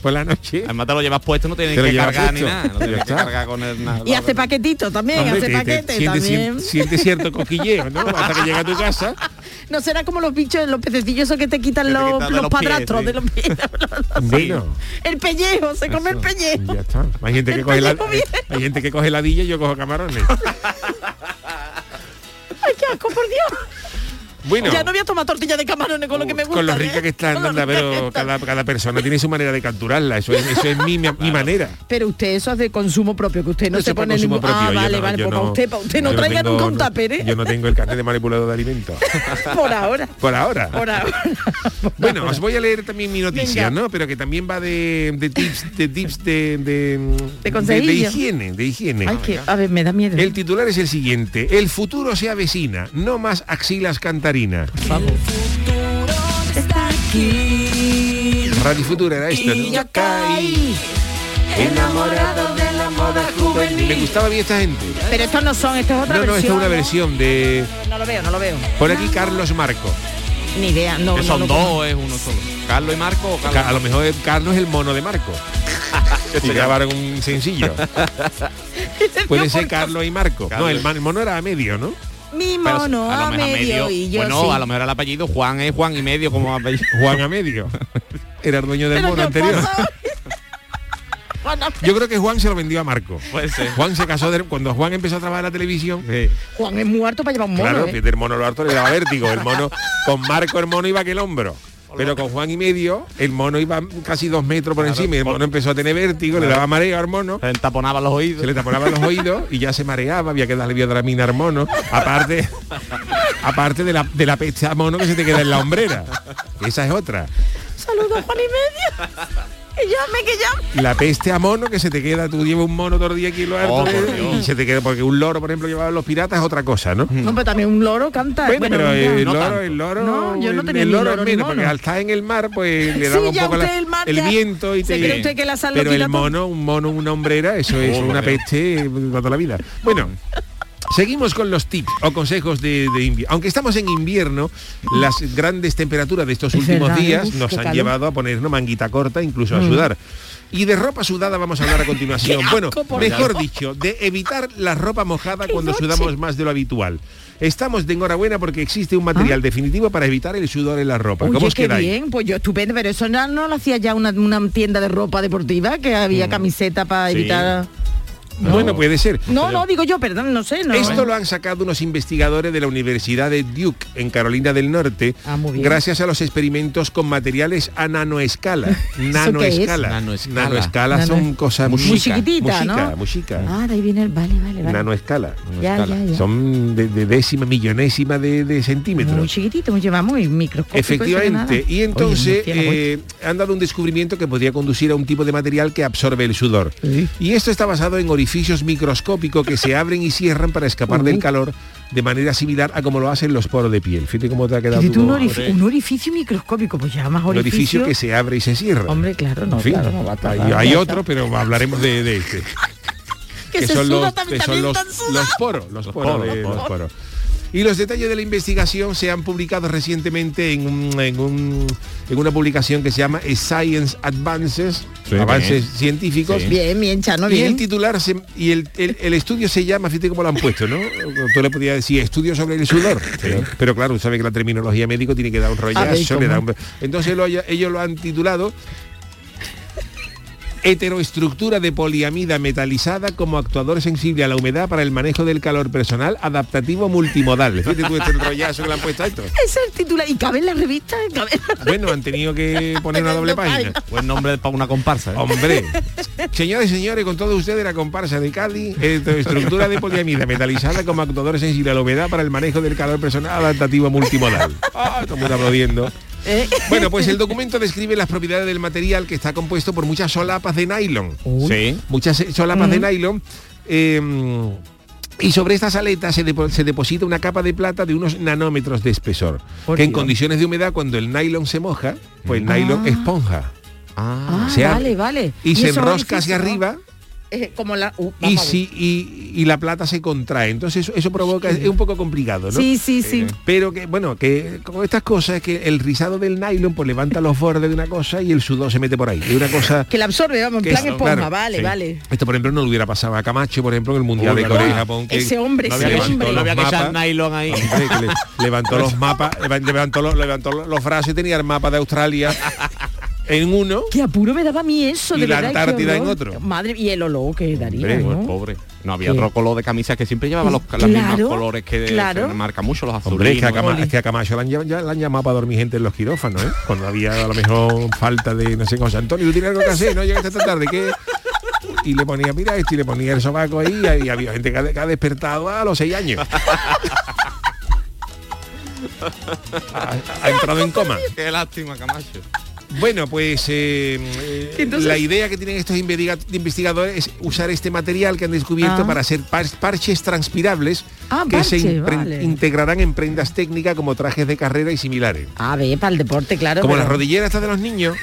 por la noche. Además te lo llevas puesto, no tienes Te que cargar ni puesto. nada. No tienes que cargar con el nada. Y hace paquetito también, Hombre, hace te- te paquete siente, también. siente- siente cierto coquilleo, ¿no? Hasta que llega a tu casa. No será como los bichos, los pececillos esos que te quitan Que te los, los los pies, padrastros sí. de los pies. Bueno, el pellejo, se come el Eso. pellejo. ya está. Hay gente que El coge la, viene. hay gente que coge ladilla y yo cojo camarones. Ay, qué asco, por Dios. Bueno. Ya no voy a tomar tortilla de camarones con lo que me gusta. con lo ¿eh? rica que están, Con lo rica que pero están. cada, cada persona tiene su manera de capturarla. Eso es, eso es mi, mi, manera. Pero usted eso es de consumo propio, que usted no se pone ningún... Ah, propio, yo vale, no- vale, para usted, para usted no traiga nunca un tupper, ¿eh? Yo no tengo el carnet de manipulador de alimentos. Por ahora. Por ahora. Por ahora. Bueno, os voy a leer también mi noticia, Venga. ¿no? Pero que también va de, de tips, de tips de, de, de, higiene, de higiene. Ay, que, a ver, me da miedo. El titular es el siguiente. El futuro se avecina, no más axilas cantarinas. Está aquí. Radio Futura era esto, Y ¿no? yo caí enamorado de la moda juvenil. Me gustaba bien esta gente. Pero estos no son, esto es otra No, no, esta versión. es una versión de... No lo veo, no lo veo. Por aquí Carlos Marco. Ni idea, no. Que no son dos es uno solo. Carlos y Marco o Carlos. Ca- A lo mejor es- Carlos es el mono de Marco. y grabaron un sencillo. Puede ser Carlos y Marco. No, Carlos. el, man- el mono era a medio, ¿no? Mi mono a a, lo mejor medio, y yo bueno, sí. a lo mejor el apellido Juan es Juan y medio como apellido. Juan a medio. Era el dueño del Pero mono ¿qué anterior. Yo creo que Juan se lo vendió a Marco. Puede ser. Juan se casó de- cuando Juan empezó a trabajar en la televisión. Juan es muerto para llevar un mono. Claro, ¿eh? del mono lo harto le daba vértigo. El mono, con Marco el mono iba que el hombro. Pero con Juan y medio, el mono iba casi dos metros por encima y el mono empezó a tener vértigo, le daba mareo al mono. Se le taponaban los oídos. Se le taponaban los oídos y ya se mareaba, había que darle biodramina al mono. Aparte, aparte de la, de la peste a mono que se te queda en la hombrera. Esa es otra. Saludos, Juan y medio. Que llame, que llame. La peste a mono que se te queda, tú llevas un mono todo el día aquí lo alto Oh, y se te queda, porque un loro, por ejemplo, llevaban los piratas es otra cosa, ¿no? No, pero también un loro canta. Bueno, pero el no loro, el loro, No, yo no el- tenía el loro loro menos, porque al estar en el mar, pues le Sí, un poco la- el mar el ya- viento y ¿Se te. cree usted que la sal pero el mono, un mono, una hombrera, eso es Oh, una peste para toda la vida. Bueno. Seguimos con los tips o consejos de, de invierno. Aunque estamos en invierno, las grandes temperaturas de estos Es últimos verdad, ¿eh? días Uf, nos han calor. llevado a ponernos manguita corta, incluso a Mm. sudar. Y de ropa sudada vamos a hablar a continuación. Bueno, mejor dicho, de evitar la ropa mojada cuando noche. sudamos más de lo habitual. Estamos de enhorabuena porque existe un material definitivo para evitar el sudor en la ropa. Ah. Oye, ¿Cómo os qué quedáis? bien, pues yo estupendo, pero eso no, no lo hacía ya una, una tienda de ropa deportiva, que había camiseta para Sí. evitar... Bueno, puede ser. No, no, digo yo, perdón, no sé, no. Esto lo han sacado unos investigadores de la Universidad de Duke en Carolina del Norte, Ah, muy bien. gracias a los experimentos con materiales a nanoescala. Nanoescala. Nanoescala. Nanoescala son cosas Muy chiquitita, musica, ¿no? musica. Ah, de ahí viene el... Vale, vale, vale. Nanoescala. Ya, Nanoescala. ya, ya. Son de, de décima, millonésima de, de centímetros. Muy chiquitito, muy lleva muy microscópico. Efectivamente, y entonces eh, han dado un descubrimiento que podría conducir a un tipo de material que absorbe el sudor. Y esto está basado en orificios microscópicos que se abren y cierran para escapar Uh. del calor de manera similar a como lo hacen los poros de piel. Fíjate cómo te ha quedado un, orifi- un orificio microscópico, pues ya más un orificio. orificio que se abre y se cierra. Hombre, claro, no, En fin, claro, no va a hay, otro, pero hablaremos de, de este. Que son los, que son los, los poros, los, poros, poros, de- los los poros. Y los detalles de la investigación se han publicado recientemente en, un- en, un- en una publicación que se llama Science Advances, Sí, avances bien. científicos. Sí. Bien, bien, Chano, Y el titular se- y el, el- el estudio se llama, fíjate cómo lo han puesto, ¿no? Tú le podías decir estudio sobre el sudor. Pero, pero claro, sabe que la terminología médico tiene que dar un rollazo, le da un- Entonces lo ellos lo han titulado heteroestructura de poliamida metalizada como actuador sensible a la humedad para el manejo del calor personal adaptativo multimodal. Fíjate tú este rollazo que le han puesto a esto. Ese es el titular. ¿Y cabe en la revista? ¿Cabe en la Bueno, han tenido que poner una doble página. Buen nombre para una comparsa. ¿eh? Hombre, señores y señores, con todos ustedes la comparsa de Cádiz, estructura de poliamida metalizada como actuador sensible a la humedad para el manejo del calor personal adaptativo multimodal. Ah, mundo aplaudiendo. Eh. Bueno, pues el documento describe las propiedades del material que está compuesto por muchas solapas de nylon. Sí. Muchas eh, solapas de nylon. eh, y sobre estas aletas se, depo- se deposita una capa de plata de unos nanómetros de espesor. Por que en condiciones de humedad, cuando el nylon se moja, pues el nylon Ah. esponja. Ah, se vale, vale. Y, se enrosca hacia arriba eh, como la... uh, y, si, y, y la plata se contrae. Entonces eso, eso provoca, es un poco complicado, ¿no? Sí, sí, sí. Pero que, bueno, que con estas cosas es que el rizado del nylon pues levanta los bordes de una cosa y el sudor se mete por ahí. Es una cosa... Que la absorbe, vamos, en que plan es- esponja, claro, vale, sí. vale. Esto, por ejemplo, no le hubiera pasado a Camacho, por ejemplo, en el Mundial de. Corea y Japón. Que Ese hombre, No ese había que, levantó hombre. no había que los echar mapas. nylon ahí. Hombre, que le- levantó los mapas, levantó los, levantó los brazos y tenía el mapa de Australia en uno. Qué apuro me daba a mí eso, Y de la verdad. Antártida en otro. Madre, y el olor que daría, Hombre, ¿no? Pues, pobre. No había ¿Qué? otro color de camisas que siempre llevaba los, los Claro, mismos colores que claro. se marca mucho los azules. Hombre, es que, a Cama- es que a Camacho la han, ll- ya la han llamado para dormir gente en los quirófanos, ¿eh? Cuando había a lo mejor falta de, no sé, cosa. Antonio, ¿tú tienes algo que hacer? No llegaste esta tarde, ¿qué? Y le ponía, mira esto, y le ponía el sobaco ahí, y había gente que ha, que ha despertado a los seis años. ha, ha entrado en coma. Qué lástima, Camacho. Bueno, pues eh, eh, Entonces- la idea que tienen estos investiga- investigadores es usar este material que han descubierto Ah. para hacer par- parches transpirables Ah, que se parche, impre- vale. integrarán en prendas técnicas como trajes de carrera y similares. A ver, para el deporte, claro. Como pero- las rodilleras estas de los niños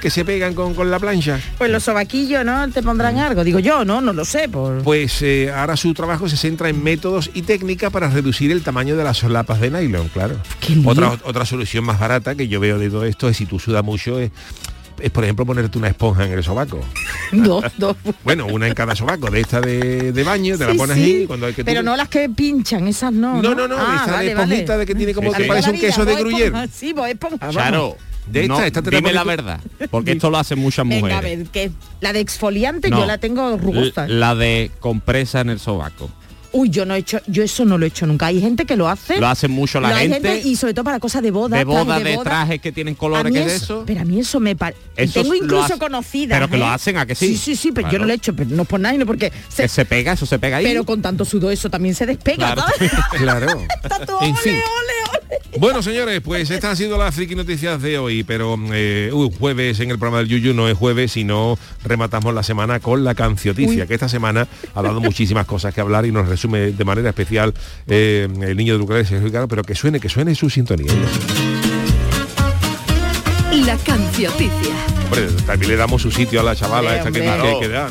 que se pegan con, con la plancha. Pues los sobaquillos, ¿no? Te pondrán algo. Digo yo, ¿no? No lo sé. Por... Pues eh, ahora su trabajo se centra en métodos y técnicas para reducir el tamaño de las solapas de nylon, claro. Otra, otra solución más barata que yo veo de todo esto es si tú sudas mucho es, es, por ejemplo ponerte una esponja en el sobaco. Dos, dos. Bueno, una en cada sobaco, de esta de, de baño, te la pones sí. ahí cuando hay que Pero tú- no las que pinchan, esas no. No, no, no, Ah, esta vale, de esponjita vale. de que tiene como Sí, que parece un queso de gruyer. Sí, esponja. vamos. Claro. De esta, No, esta te la dime la verdad. Porque esto lo hacen muchas mujeres. Venga, a ver, que la de exfoliante No. yo la tengo rugosa. La de compresa en el sobaco. Uy, yo no he hecho, yo eso no lo he hecho nunca. Hay gente que lo hace. Lo hace mucho la gente. y sobre todo para cosas de boda. de boda, de, boda. trajes que tienen colores que de eso- eso. Pero a mí eso me parece. Eso Tengo incluso hace- conocidas. pero que lo ¿eh? hacen, ¿a que sí? Sí, sí, sí, pero yo no lo he hecho, pero no por nada, sino porque se- Que se pega, eso se pega ahí. pero con tanto sudor eso también se despega. Claro. Claro. En fin. Ole, ole. Bueno, señores, pues estas han sido las friki noticias de hoy, pero eh, uy, jueves en el programa del Yuyu no es jueves, sino rematamos la semana con la cancioticia, Uy. que esta semana ha dado muchísimas cosas que hablar y nos de manera especial eh, el niño de Lucrecia, Sergio pero que suene, que suene su sintonía. La cancioticia. Hombre, también le damos su sitio a la chavala Hombre, esta que, hombre. que, que da.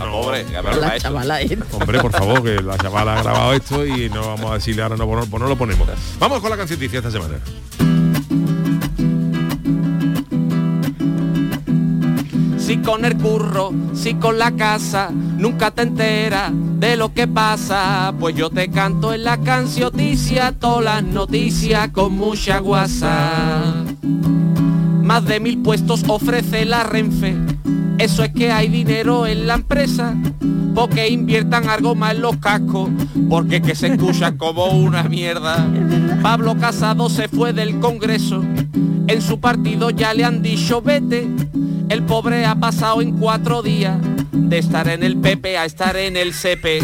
Hombre, por favor, que la chavala ha grabado esto y no vamos a decirle ahora no, no, pues no lo ponemos. Vamos con la cancioticia esta semana. Si con el curro, si con la casa, nunca te enteras de lo que pasa. Pues yo te canto en la cancioticia todas las noticias con mucha guasa. Más de mil puestos ofrece la Renfe. Eso es que hay dinero en la empresa. Porque inviertan algo más en los cascos. Porque que se escucha como una mierda. Pablo Casado se fue del Congreso. En su partido ya le han dicho vete. El pobre ha pasado en cuatro días de estar en el PP a estar en el CP.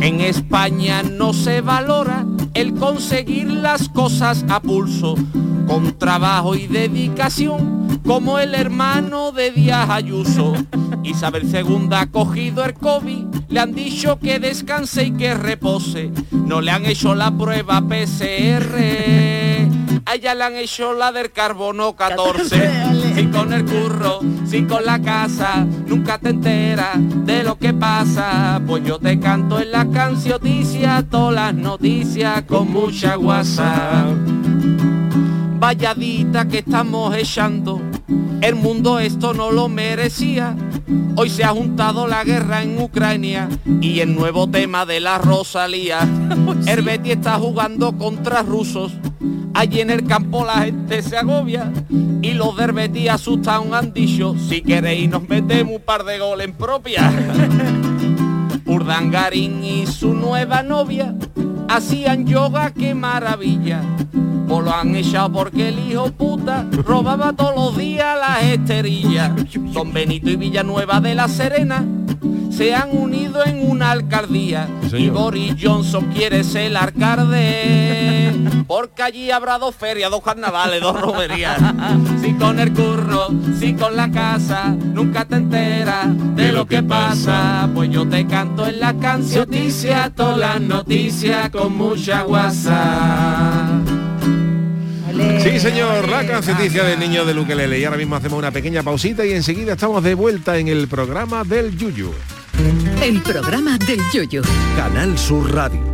En España no se valora el conseguir las cosas a pulso, con trabajo y dedicación, como el hermano de Díaz Ayuso. Isabel II ha cogido el COVID, le han dicho que descanse y que repose. No le han hecho la prueba PCR. A ella le han hecho la del carbono 14. Si con el curro, si con la casa, nunca te enteras de lo que pasa. Pues yo te canto en la cancioticia, todas las noticias con mucha guasa. Valladita que estamos echando, el mundo esto no lo merecía. Hoy se ha juntado la guerra en Ucrania y el nuevo tema de la Rosalía. El Betty está jugando contra rusos. Allí en el campo la gente se agobia y los del Betis asustados han dicho si queréis nos metemos un par de goles en propia. Urdangarín y su nueva novia hacían yoga, qué maravilla. O lo han echado porque el hijo puta robaba todos los días las esterillas. Don Benito y Villanueva de la Serena se han unido en una alcaldía. y Boris Johnson quiere ser el alcalde. Porque allí habrá dos ferias, dos carnavales, dos romerías. Si con el curro, si con la casa, nunca te enteras de lo que pasa. Pues yo te canto en la cancioticia, todas las noticias con mucha guasa. Sí, señor, la canceticia del niño de Luquelele. Y ahora mismo hacemos una pequeña pausita y enseguida estamos de vuelta en el programa del Yuyu. El programa del Yoyo. Canal Sur Radio.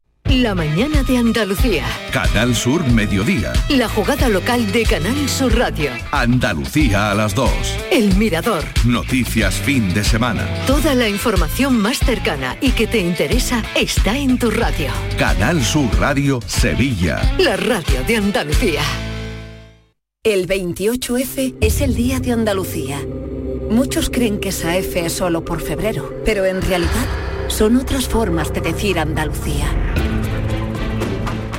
La mañana de Andalucía. Canal Sur Mediodía. La jugada local de Canal Sur Radio. Andalucía a las 2. El Mirador. Noticias fin de semana. Toda la información más cercana y que te interesa está en tu radio. Canal Sur Radio Sevilla. La radio de Andalucía. El 28F es el Día de Andalucía. Muchos creen que esa F es solo por febrero, pero en realidad son otras formas de decir Andalucía.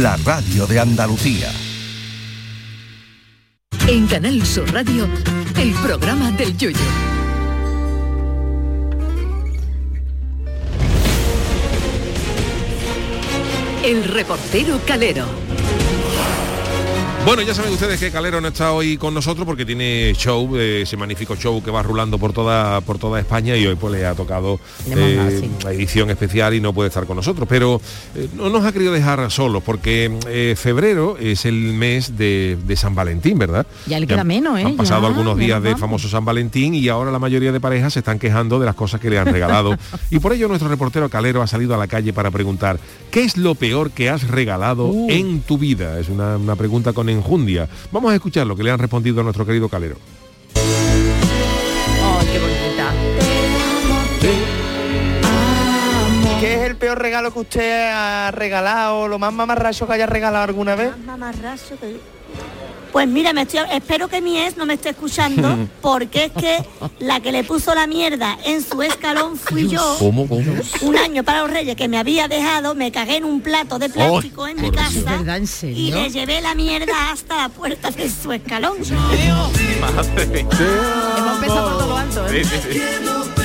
la radio de Andalucía. En Canal Sur Radio, el programa del Yoyo. El reportero Calero. Bueno, ya saben ustedes que Calero no está hoy con nosotros porque tiene show, eh, ese magnífico show que va rulando por toda por toda España y hoy pues le ha tocado eh, edición especial y no puede estar con nosotros. Pero eh, no nos ha querido dejar solos porque eh, febrero es el mes de, de San Valentín, ¿verdad? Ya le queda menos, ¿eh? Han pasado Ya, algunos días de famoso San Valentín y ahora la mayoría de parejas se están quejando de las cosas que le han regalado. y por ello nuestro reportero Calero ha salido a la calle para preguntar, ¿qué es lo peor que has regalado Uh. en tu vida? Es una, una pregunta con enjundia. Vamos a escuchar lo que le han respondido a nuestro querido Calero. Ay, qué bonita. ¿Qué es el peor regalo que usted ha regalado? ¿Lo más mamarracho que haya regalado alguna vez? Mamarracho que- Pues mira, me estoy, espero que mi ex no me esté escuchando, porque es que la que le puso la mierda en su escalón fui yo. ¿Cómo, cómo? Un año para los reyes que me había dejado, me cagué en un plato de plástico en mi casa ¿Verdad? ¿En y le llevé la mierda hasta la puerta de su escalón. Hemos empezado por todo lo alto, ¿eh?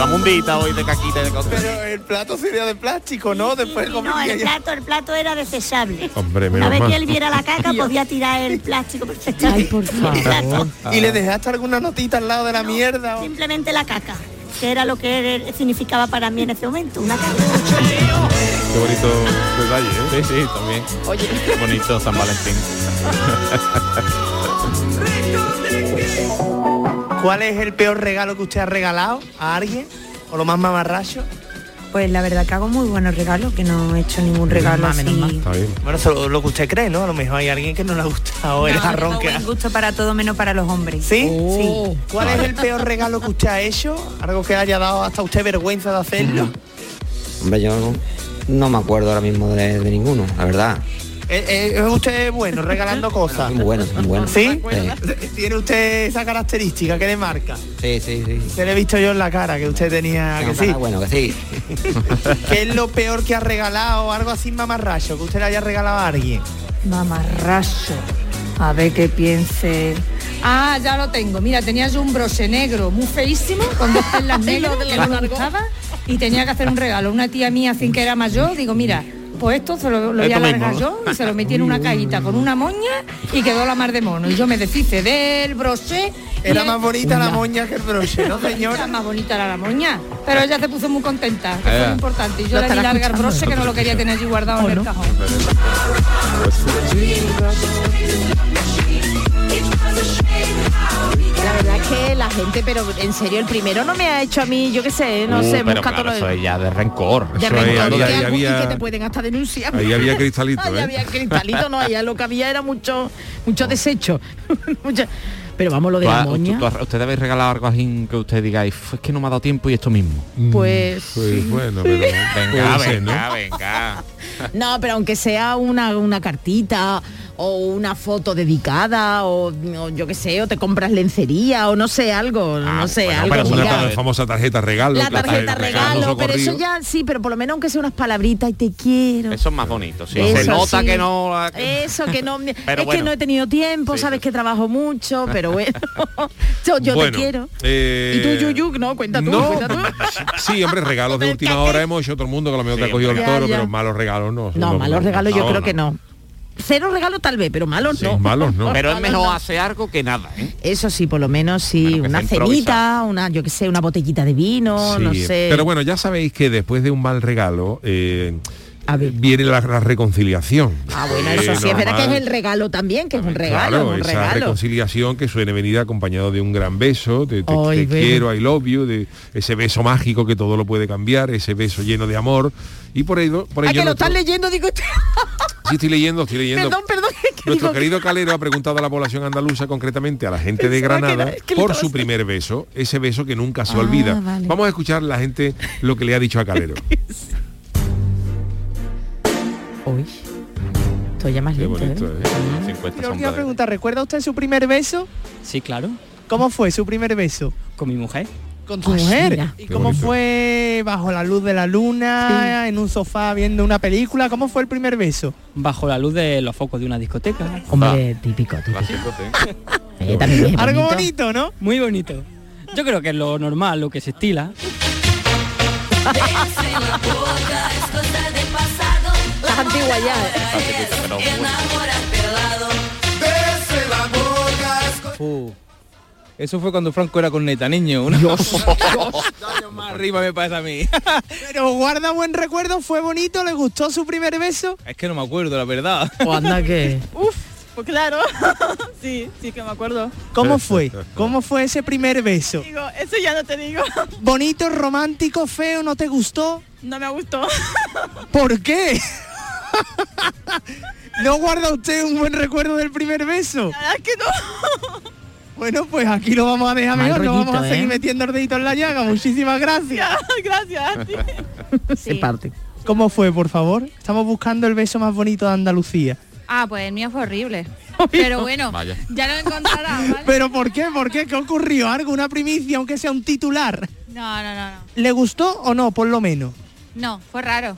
Lleva mundita hoy de caquita y de cosas. Pero el plato sería de plástico, ¿no? Después No, comería el plato, el plato era desechable. Hombre, menos vez mal. que él viera la caca podía tirar el plástico perfectamente. Ay, por favor. ¿Y le dejaste alguna notita al lado de la mierda? o- Simplemente la caca, que era lo que significaba para mí en ese momento, una caca. Qué bonito detalle, ¿eh? Sí, sí, también. Oye. Qué bonito San Valentín. ¿Cuál es el peor regalo que usted ha regalado a alguien? ¿O lo más mamarracho? Pues la verdad que hago muy buenos regalos, que no he hecho ningún regalo así. Está bien. Bueno, eso lo, lo que usted cree, ¿no? A lo mejor hay alguien que no le ha gustado el No, jarrón que ha... buen gusto para todo menos para los hombres. ¿Sí? Sí. ¿Cuál es el peor regalo que usted ha hecho? Algo que haya dado hasta usted vergüenza de hacerlo. Hombre, yo no, no me acuerdo ahora mismo de, de ninguno, la verdad. Eh, eh, ¿Es usted bueno regalando cosas? Muy bueno, muy bueno. ¿Sí? Sí, ¿Tiene usted esa característica que le marca? sí, sí. sí. Se le he visto yo en la cara que usted tenía que sí. bueno, que sí. ¿Qué es lo peor que ha regalado? Algo así mamarracho que usted le haya regalado a alguien. Mamarracho. A ver qué piense. Ah, ya lo tengo. Mira, tenía yo un broche negro muy feísimo, con dos perlas negras que no me gustaba, y tenía que hacer un regalo. Una tía mía, sin que era mayor, digo, mira, pues esto se lo, lo voy a Esto largar mismo, yo y se lo metí en una cajita con una moña y quedó la mar de mono. Y yo me deshice del broche. Era más bonita la moña que el broche, ¿no, Era señora? más bonita era la moña. Pero ella se puso muy contenta, que fue Eh. lo importante. Y yo le di larga el broche que no lo quería tener allí guardado en el cajón. La verdad es que la gente, pero en serio, el primero no me ha hecho a mí, yo qué sé, no Uh, sé, pero busca claro, todo es ya de rencor. de rencor, había- que, había- que te pueden hasta denunciar. ahí había cristalito, Ahí ¿eh? había cristalito, no, allá lo que había era mucho, mucho desecho. Pero vamos, lo de ¿Tú la moña, tú- tú- ¿Usted habéis regalado algo así que usted diga, "Ay, es que no me ha dado tiempo y esto mismo? pues... Pues bueno, pero Venga, venga, venga. No, pero aunque sea una, una cartita o una foto dedicada o, o yo qué sé, o te compras lencería o no sé, algo, no sé, Bueno, algo. pero una mira. ta- famosa tarjeta regalo. la tarjeta regalo, pero eso ya sí, pero por lo menos aunque sea unas palabritas y te quiero. Eso es más bonito, sí. Eso Se nota sí. que no... Eso que no es que no he tenido tiempo, sabes que trabajo mucho, pero bueno. yo yo Bueno, te quiero. eh, y tú Yuyuk, no, cuenta tú, no, cuenta tú. Sí, hombre, regalos de última hora hemos hecho todo el mundo que a lo mejor te ha cogido el toro, ya. pero malos regalos no. No, malos los- regalos yo creo que no. Cero regalos tal vez, pero malos no. malos no. Pero es mejor no. hacer algo que nada, ¿eh? Eso sí, por lo menos sí, una cenita, una, yo qué sé, una botellita de vino, Sí, no sé. Pero bueno, ya sabéis que después de un mal regalo, eh, viene la, la reconciliación. Ah, bueno, eso sí, es verdad que es el regalo también, que es un regalo, Claro, un esa regalo. reconciliación que suele venir acompañado de un gran beso, de te, quiero, I love you, de ese beso mágico que todo lo puede cambiar, ese beso lleno de amor. Y por ello, por ello que lo estás leyendo, digo, sí estoy leyendo, estoy leyendo. perdón, perdón, Nuestro digo, querido Calero ha preguntado a la población andaluza, concretamente a la gente de Granada, era- que le por su primer beso, ese beso que nunca se Ah, olvida. vale. Vamos a escuchar la gente lo que le ha dicho a Calero. Uy, estoy ya más Qué lento, bonito, ¿eh? ¿eh? 50 Yo quiero preguntar, ¿recuerda usted su primer beso? Sí, claro. ¿Cómo fue su primer beso? Con mi mujer. Con tu Ay, mujer. mira. ¿Y Qué cómo bonito. fue bajo la luz de la luna, en un sofá viendo una película? ¿Cómo fue el primer beso? Bajo la luz de los focos de una discoteca. Hombre, típico, típico. Eh, Algo bonito. bonito, ¿no? Muy bonito. Yo creo que es lo normal, lo que se estila. Las antiguas ya, ¿eh? Uh, eso fue cuando Franco era corneta, niño. Una... Dios, Años más arriba me parece a mí. Pero guarda buen recuerdo, fue bonito, le gustó su primer beso. Es que no me acuerdo, la verdad. O anda que... Uf, pues claro. sí, sí que me acuerdo. ¿Cómo fue? ¿Cómo fue ese primer beso? Digo, eso ya no te digo. ¿Bonito, romántico, feo, no te gustó? No me gustó. ¿Por qué? ¿No guarda usted un buen recuerdo del primer beso? La verdad es que no. Bueno, pues aquí lo vamos a dejar Mal mejor, no vamos a seguir ¿eh? metiendo el dedito en la llaga. Muchísimas gracias. Gracias a ti. Se parte. ¿Cómo fue, por favor? Estamos buscando el beso más bonito de Andalucía. Ah, pues el mío fue horrible. Pero bueno, Vaya. ya lo encontrarás, ¿vale? ¿Pero por qué? ¿Por qué? ¿Qué ocurrió? ¿Algo? ¿Una primicia, aunque sea un titular? No, no, no, no. ¿Le gustó o no, por lo menos? No, fue raro.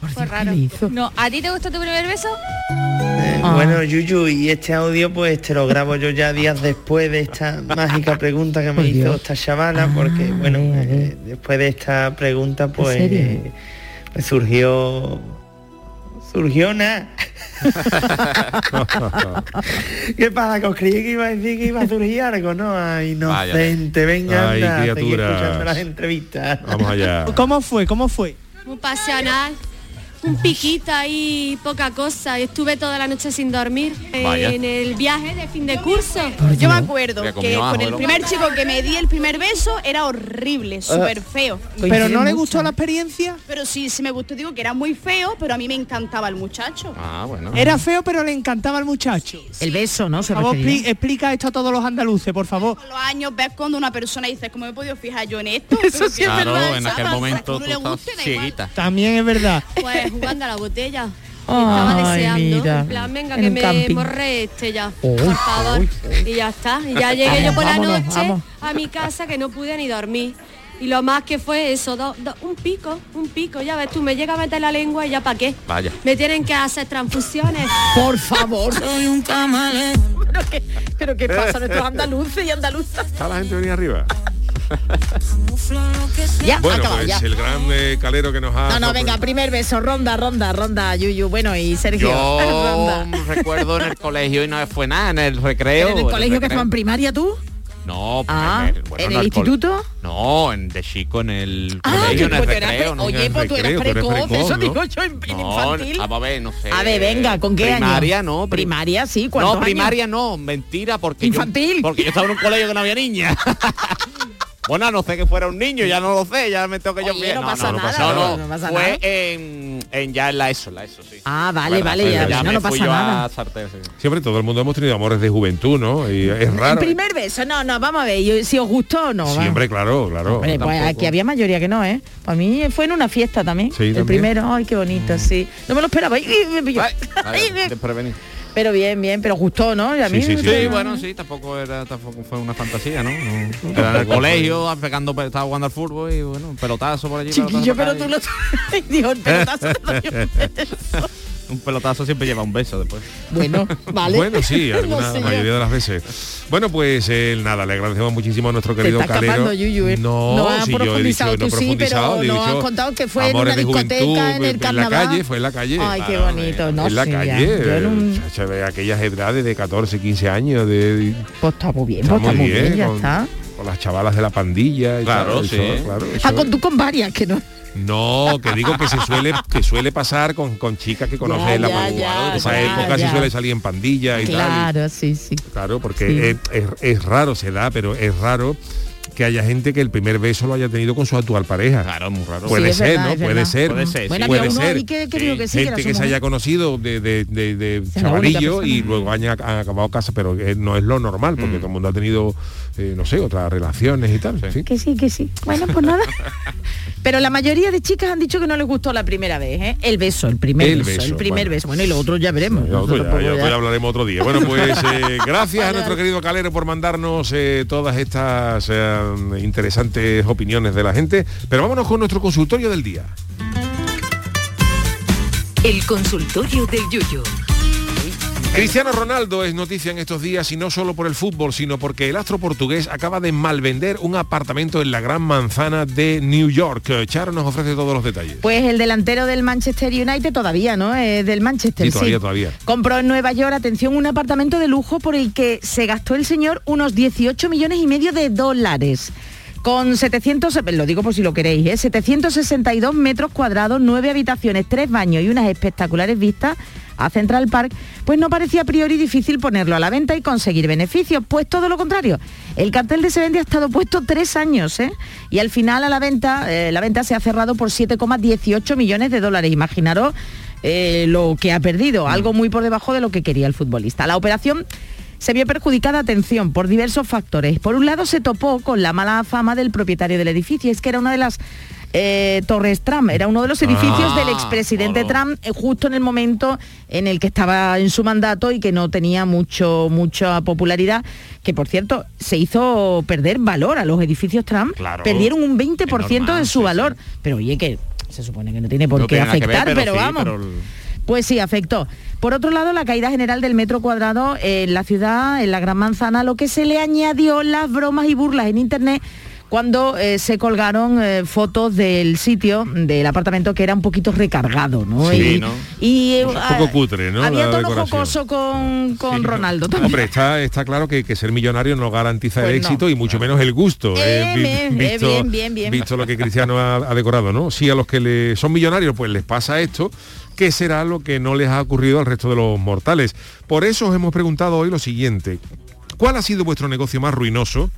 Fue Dios, ¿qué raro. hizo? No, ¿a ti te gustó tu primer beso? Ah. Bueno, Yuyu, y este audio pues te lo grabo yo ya días después de esta mágica pregunta que me Por hizo Dios. esta chavala, porque bueno, eh, después de esta pregunta pues eh, me surgió surgió nada. ¿Qué pasa? Que os creí que iba a decir que iba a surgir algo, ¿no? Ay, inocente, venga, Ay, anda, escuchando las entrevistas. Vamos allá. ¿Cómo fue? ¿Cómo fue? Muy pasional. Un piquito ahí, poca cosa. Estuve toda la noche sin dormir Vaya. en el viaje de fin de curso. Yo me acuerdo que con el primer chico que me di el primer beso era horrible, súper feo. ¿Pero no le gustó la experiencia? Pero sí, sí me gustó, digo que era muy feo, pero a mí me encantaba el muchacho. Ah, bueno. Era feo, pero le encantaba al muchacho. El beso, ¿no? Se Por favor, refería. expli- explica esto a todos los andaluces, por favor. Con los años ves cuando una persona dice, ¿cómo me he podido fijar yo en esto? Eso sí es Claro, verdad, en ¿sabes? aquel momento uno tú le estabas guste, da igual. cieguita. También es verdad. Pues jugando a la botella. Ay, Estaba deseando. mira. En plan, venga, En que me camping. morre este ya. Uy, por favor. Y ya está. Y ya llegué yo por la Vámonos, noche vamos. a mi casa que no pude ni dormir. Y lo más que fue eso, do- do- un pico, un pico, ya ves tú, me llega a meter la lengua y ya para qué. Vaya. Me tienen que hacer transfusiones. Por favor. Soy un camaleón. ¿Pero qué, pero qué pasa a nuestros andaluces y andaluzas? ¿Está la gente venía arriba? Ya, Bueno, acaba, pues ya. el gran eh, calero que nos ha... No, no, venga, primer beso, ronda, ronda, ronda, Yuyu. Bueno, y Sergio. Yo ronda. recuerdo en el colegio y no fue nada, en el recreo. ¿En el colegio que recreo. fue en primaria tú? No, Ah, en el, bueno, ¿en no el al col- instituto? No, en, de chico en el Ah, colegio, en el pues tú eras pues tú precoz, eso ¿no? digo yo en, infantil. a ver, no sé. A ver, venga, ¿con qué año? Primaria no. pri- Primaria, sí, ¿cuántos No, años? primaria no, mentira, porque Infantil. Yo, porque yo estaba en un colegio que no había niña. Bueno, a no sé que fuera un niño, ya no lo sé, ya me tengo que yo Oye, bien. no pasa nada, no, no, no, no pasa fue nada. En, en ya en la ESO, la ESO, sí. Ah, vale, Verdad, vale, ya, ya no, me no fui pasa yo nada. a Sartén, sí. Siempre todo el mundo hemos tenido amores de juventud, ¿no? Y es El raro. primer beso, no, no, vamos a ver, yo- si os gustó o no. va. Siempre, claro, claro. Hombre, pues Tampoco. aquí había mayoría que no, ¿eh? Para mí fue en una fiesta también. Sí, el también. primero, ay, qué bonito, sí. No me lo esperaba. ay, me pilló. Ay. Pero bien, bien, pero gustó, ¿no? Y a mí Sí, sí, sí, bueno, sí, tampoco era, tampoco fue una fantasía, ¿no? no era en el colegio, pegando, pe- estaba jugando al fútbol y bueno, un pelotazo por allí. Chiquillo, pero pelotazo tú lo... Dios, el pelotazo un pelotazo siempre lleva un beso después. Bueno, vale. Bueno, sí, alguna, No mayoría de las veces. Bueno, pues eh, nada, le agradecemos muchísimo a nuestro Te querido está Calero. escapando, Yuyu, ¿eh? No, No has si yo he dicho, profundizado, no tú sí, profundizado, pero he no dicho has contado que fue en una de juventud, discoteca, en el en la carnaval. calle, fue en la calle. Ay, qué Claro, bonito, no en la ya. calle, Yo en un- aquellas edades de 14, 15 años, de, Pues está muy bien, pues está muy bien, bien, ya con- está. Con las chavalas de la pandilla y Claro, tal, sí. eso, claro, Ah, eso- con tú con varias, que no. no, que digo que se suele que suele pasar con, con chicas que conoces Ya, en la pandilla. Esa ya, época ya. se suele salir en pandilla y tal. Claro, sí, sí. claro, porque Sí. es, es- es raro, se da, pero es raro que haya gente que el primer beso lo haya tenido con su actual pareja. Claro, muy raro. Puede Sí, ser, verdad, ¿no? Puede ser. Puede ser, Bueno, puede había uno ser. ahí que, que dijo que sí, que era gente que se haya conocido de, de, de- de chavalillo y luego haya han acabado casa, pero eh, no es lo normal, porque Mm. todo el mundo ha tenido, eh, no sé, otras relaciones y tal. fin. Que sí, que sí. Bueno, pues nada. Pero la mayoría de chicas han dicho que no les gustó la primera vez, ¿eh? El beso, el primer El beso, beso, el primer bueno. beso. Bueno, y lo otro ya veremos. Ya, otro Eso ya, tampoco ya, ya- otro ya hablaremos otro día. Bueno, pues eh, gracias a nuestro querido Calero por mandarnos eh, todas estas eh, interesantes opiniones de la gente. Pero vámonos con nuestro consultorio del día. El consultorio del Yuyu. Cristiano Ronaldo es noticia en estos días y no solo por el fútbol, sino porque el astro portugués acaba de malvender un apartamento en la Gran Manzana de New York. Eh, Charo nos ofrece todos los detalles. Pues el delantero del Manchester United todavía, ¿no? Es del Manchester, Sí, todavía, sí. todavía. Compró en Nueva York, atención, un apartamento de lujo por el que se gastó el señor unos 18 millones y medio de dólares. Con 700, lo digo por si lo queréis, ¿eh? 762 metros cuadrados, 9 habitaciones, 3 baños y unas espectaculares vistas a Central Park, pues no parecía a priori difícil ponerlo a la venta y conseguir beneficios, pues todo lo contrario. El cartel de se vende ha estado puesto tres años, ¿eh? Y al final a la venta, eh, la venta se ha cerrado por 7,18 millones de dólares. Imaginaros eh, lo que ha perdido, algo muy por debajo de lo que quería el futbolista. La operación se vio perjudicada, atención, por diversos factores. Por un lado, se topó con la mala fama del propietario del edificio. Es que era una de las eh, Torres Trump, era uno de los edificios Ah, del expresidente claro. Trump eh, justo en el momento en el que estaba en su mandato y que no tenía mucho mucha popularidad, que por cierto se hizo perder valor a los edificios Trump, Claro. perdieron un 20% de su sí, valor. Pero oye, que se supone que no tiene por No qué ver, afectar, pero, sí, vamos. pero el- Pues sí, afectó. Por otro lado, la caída general del metro cuadrado en la ciudad, en la Gran Manzana, lo que se le añadió las bromas y burlas en Internet cuando eh, se colgaron eh, fotos del sitio, del apartamento que era un poquito recargado, ¿no? Sí, y, ¿no? y, eh, Un poco cutre, ¿no? Había tono jocoso con, con Ronaldo también. Hombre, está, está claro que, que ser millonario no garantiza Pues el no. éxito y mucho menos el gusto. Eh, vi- bien, eh, bien, bien, bien. visto lo que Cristiano ha, ha decorado, ¿no? Sí, a los que le, son millonarios, pues les pasa esto. ¿Qué será lo que no les ha ocurrido al resto de los mortales? Por eso os hemos preguntado hoy lo siguiente. ¿Cuál ha sido vuestro negocio más ruinoso?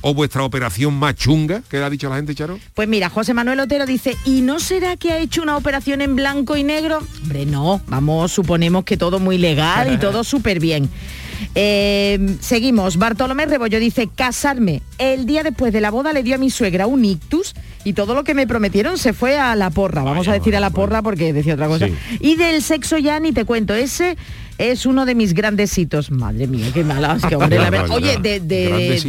¿O vuestra operación más chunga? ¿Qué ha dicho la gente, Charo? Pues mira, José Manuel Otero dice, ¿y no será que ha hecho una operación en blanco y negro? Hombre, no, vamos, suponemos que todo muy legal y todo súper bien. Eh, seguimos, Bartolomé Rebollo dice, casarme. El día después de la boda le dio a mi suegra un ictus y todo lo que me prometieron se fue a la porra. Vamos a decir a la porra porque decía otra cosa. Sí. Y del sexo ya ni te cuento, ese es uno de mis grandes hitos. Madre mía, qué malas, que hombre, la verdad. Oye, de, de,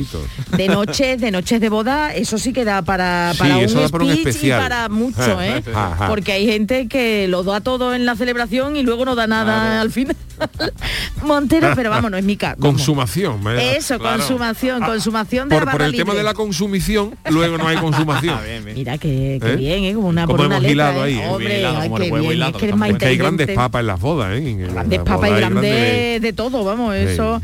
de noches, de noches de boda, eso sí que da para, Sí, para un para speech y especial. para mucho, ¿eh? Ajá. Porque hay gente que lo da todo en la celebración y luego no da nada al final. Montero, pero vamos, no es mi caso. Consumación. ¿eh? Eso, Claro. consumación, consumación de Por, la por barra el tema de la consumición, luego no hay consumación. Mira que, que ¿Eh? bien, ¿eh? Como una, Como por una letra, hilado ¿eh? ahí, ¿eh? Hombre, Hilado, ay, como el qué huevo bien, hilado, es que eres más Es que hay grandes papas en las bodas, ¿eh? Grandes papas y hay grandes de todo, vamos, Sí. eso.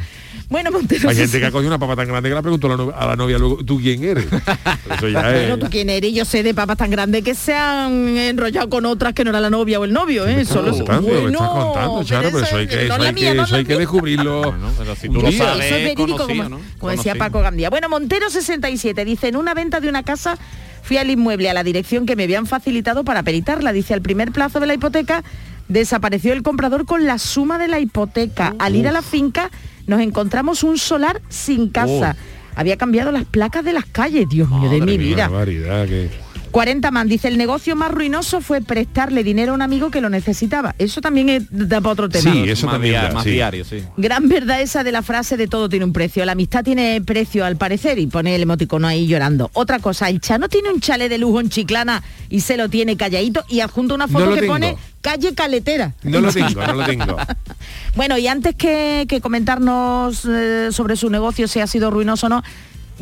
Bueno, Montero. Hay sí, gente que ha cogido una papa tan grande que le preguntó a la, no- a la novia luego, ¿tú quién eres? Eso ya es... Bueno, tú quién eres, yo sé de papas tan grandes que se han enrollado con otras que no era la novia o el novio, ¿eh? Solo contando, me estás Bueno, contando, Charo, pero eso hay que, no eso la hay mía, que, no eso hay la que descubrirlo. si un tú lo sabes, Eso es verídico, conocido, como, ¿no? como decía. Paco Gandía. Bueno, Montero 67 dice, en una venta de una casa fui al inmueble a la dirección que me habían facilitado para peritarla. Dice, al primer plazo de la hipoteca desapareció el comprador con la suma de la hipoteca. Al ir a la finca nos encontramos un solar sin casa. Había cambiado las placas de las calles, Dios mío, de mi vida. barbaridad, que... 40 man, dice, el negocio más ruinoso fue prestarle dinero a un amigo que lo necesitaba. Eso también es, da para otro tema. Sí, eso Más también dia- da, más sí. diario, sí. Gran verdad esa de la frase de todo tiene un precio. La amistad tiene precio al parecer y pone el emoticono ahí llorando. Otra cosa, el Chano tiene un chalet de lujo en Chiclana y se lo tiene calladito y adjunto una foto No que tengo. pone calle caletera. No lo tengo, no lo tengo. Bueno, y antes que, que comentarnos eh, sobre su negocio, si ha sido ruinoso o no,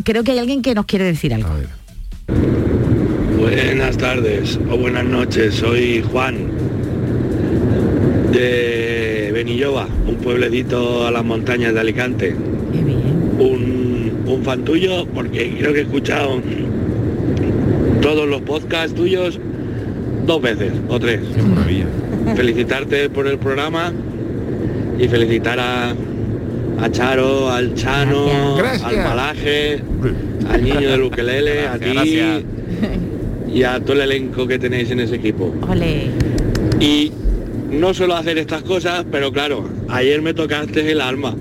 creo que hay alguien que nos quiere decir algo. A ver. Buenas tardes o buenas noches, soy Juan de Benilloba, un pueblecito a las montañas de Alicante. Un, un fan tuyo porque creo que he escuchado todos los podcasts tuyos dos veces o tres. Qué maravilla. Felicitarte por el programa y felicitar a, a Charo, al Chano, Gracias. al Malaje, al niño del ukelele, a ti gracias. Y a todo el elenco que tenéis en ese equipo. Y no suelo hacer estas cosas, pero claro, ayer me tocaste el alma.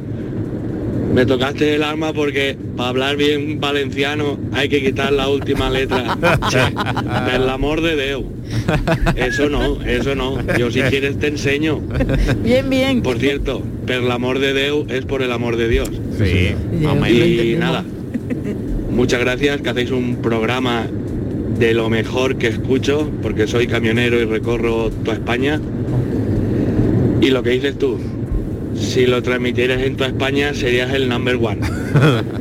Me tocaste el alma porque para hablar bien valenciano hay que quitar la última letra. Che, per amor de Dios. Eso no, eso no. Yo si quieres te enseño. Bien, bien. Por cierto, per amor de Dios es por el amor de Dios. Sí. Y nada, muchas gracias que hacéis un programa de lo mejor que escucho, porque soy camionero y recorro toda España. Y lo que dices tú, si lo transmitieras en toda España serías el number one.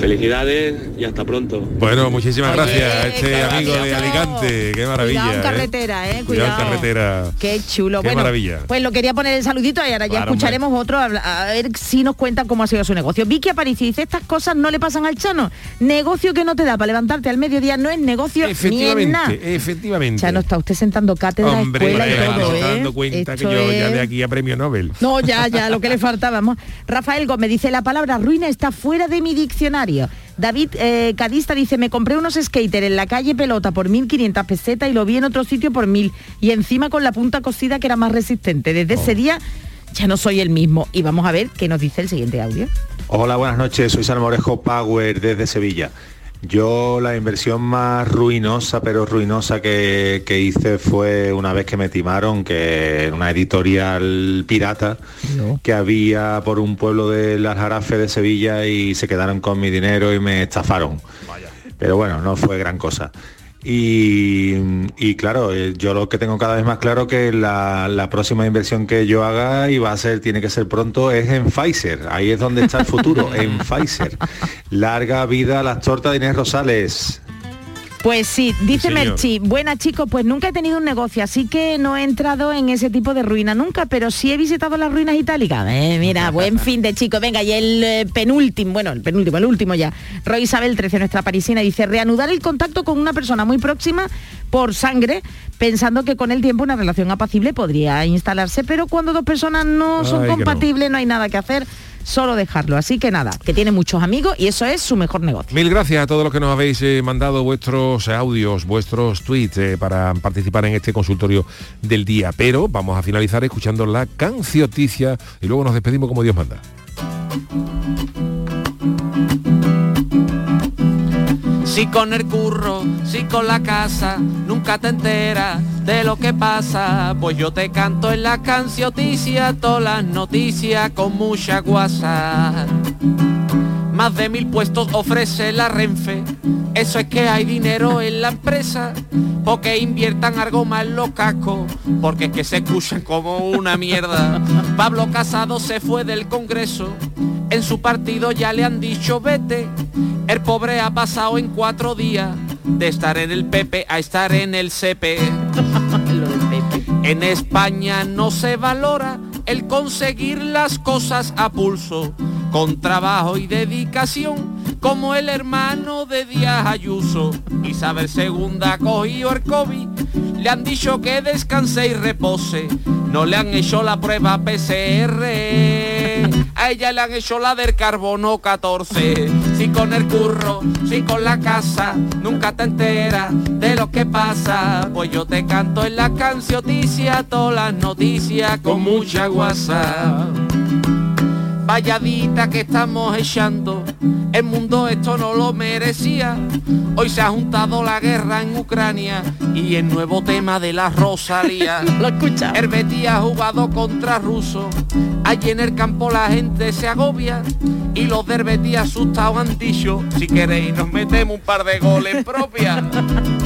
Felicidades y hasta pronto. Bueno, muchísimas Oye, gracias a este amigo de. Alicante. Qué maravilla. Cuidado en ¿eh? carretera, eh, Cuidado en cuidado. carretera. Qué chulo. Qué bueno, maravilla. pues lo quería poner el saludito y ahora ya Claro, escucharemos otro a, ver si nos cuentan cómo ha sido su negocio. Vicky Aparicio dice, estas cosas no le pasan al Chano. Negocio que no te da para levantarte al mediodía no es negocio ni es nada. Efectivamente, efectivamente. Chano, está usted sentando cátedra, Hombre, escuela y todo, ¿eh? dando cuenta Esto que yo ya es- de aquí a premio Nobel. No, ya, ya, lo que le faltábamos. Rafael Gómez dice, la palabra ruina está fuera de mi diccionario. David eh, Cadista dice, me compré unos skater en la calle Pelota por 1.500 pesetas y lo vi en otro sitio por 1.000 y encima con la punta cosida que era más resistente. Desde Oh. ese día ya no soy el mismo. Y vamos a ver qué nos dice el siguiente audio. Hola, buenas noches. Soy Salmorejo Power desde Sevilla. Yo la inversión más ruinosa, pero ruinosa que, que hice fue una vez que me timaron, que en una editorial pirata que había por un pueblo del Aljarafe de Sevilla y se quedaron con mi dinero y me estafaron. Pero bueno, no fue gran cosa. Y, y claro, eh, yo lo que tengo cada vez más claro que la, la próxima inversión que yo haga y va a ser, tiene que ser pronto, es en Pfizer. Ahí es donde está el futuro, en Pfizer. Larga vida a las tortas de Inés Rosales. Pues sí, dice señor. Merchi, buena chicos, pues nunca he tenido un negocio, así que no he entrado en ese tipo de ruina nunca, pero sí he visitado las ruinas itálicas. Eh, mira, buen fin de chicos. Venga, y el eh, penúltimo, bueno, el penúltimo, el último ya. Roy Isabel 13, nuestra parisina, dice, reanudar el contacto con una persona muy próxima por sangre, pensando que con el tiempo una relación apacible podría instalarse, pero cuando dos personas no son Ay, que no. compatibles no hay nada que hacer, solo dejarlo. Así que nada, que tiene muchos amigos y eso es su mejor negocio. Mil gracias a todos los que nos habéis eh, mandado vuestros audios, vuestros tweets eh, para participar en este consultorio del día. Pero vamos a finalizar escuchando la cancioticia y luego nos despedimos como Dios manda. Si con el curro, si con la casa, nunca te enteras de lo que pasa. Pues yo te canto en la cancioticia, todas las noticias con mucha guasa. Más de mil puestos ofrece la Renfe. Eso es que hay dinero en la empresa. Porque inviertan algo más los cascos. Porque es que se escuchan como una mierda. Pablo Casado se fue del Congreso. En su partido ya le han dicho vete. El pobre ha pasado en cuatro días de estar en el PP a estar en el CP. En España no se valora el conseguir las cosas a pulso, con trabajo y dedicación, como el hermano de Díaz Ayuso. Isabel II ha cogido el COVID, le han dicho que descanse y repose, no le han hecho la prueba PCR, a ella le han hecho la del carbono 14. Si con el curro, si con la casa, nunca te enteras de lo que pasa, pues yo te canto en la cancioticia, todas las noticias con mucha guasa. Valladita que estamos echando, el mundo esto no lo merecía. Hoy se ha juntado la guerra en Ucrania y el nuevo tema de la Rosalía. lo escucha. Ha jugado contra ruso. Allí en el campo la gente se agobia y los del Betis asustados han dicho, si queréis nos metemos un par de goles propias.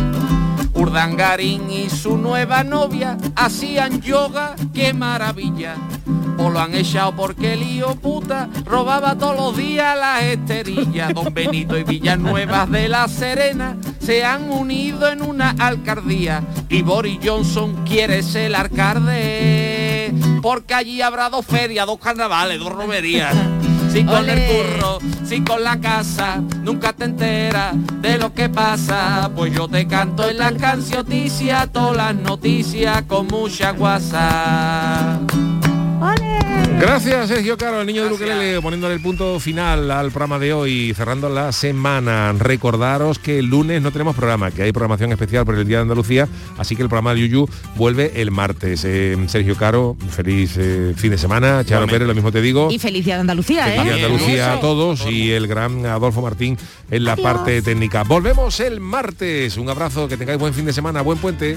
Urdangarín y su nueva novia hacían yoga, qué maravilla. O lo han echado porque el hijo puta robaba todos los días las esterillas. Don Benito y Villanuevas de la Serena se han unido en una alcaldía y Boris Johnson quiere ser el alcalde porque allí habrá dos ferias, dos carnavales, dos romerías. si con el curro, si con la casa, nunca te enteras de lo que pasa. Pues yo te canto en las cancioticias, todas las noticias con mucha guasa. Gracias Sergio Caro, el niño de Ukelele, poniéndole el punto final al programa de hoy, cerrando la semana. Recordaros que el lunes no tenemos programa, que hay programación especial por el Día de Andalucía, así que el programa de Yuyu vuelve el martes. Eh, Sergio Caro, feliz eh, fin de semana. Charo. Pérez, lo mismo te digo. Y feliz día de Andalucía, Feliz ¿eh? Día de Andalucía a todos y el gran Adolfo Martín en la parte técnica. Volvemos el martes. Un abrazo, que tengáis buen fin de semana, buen puente.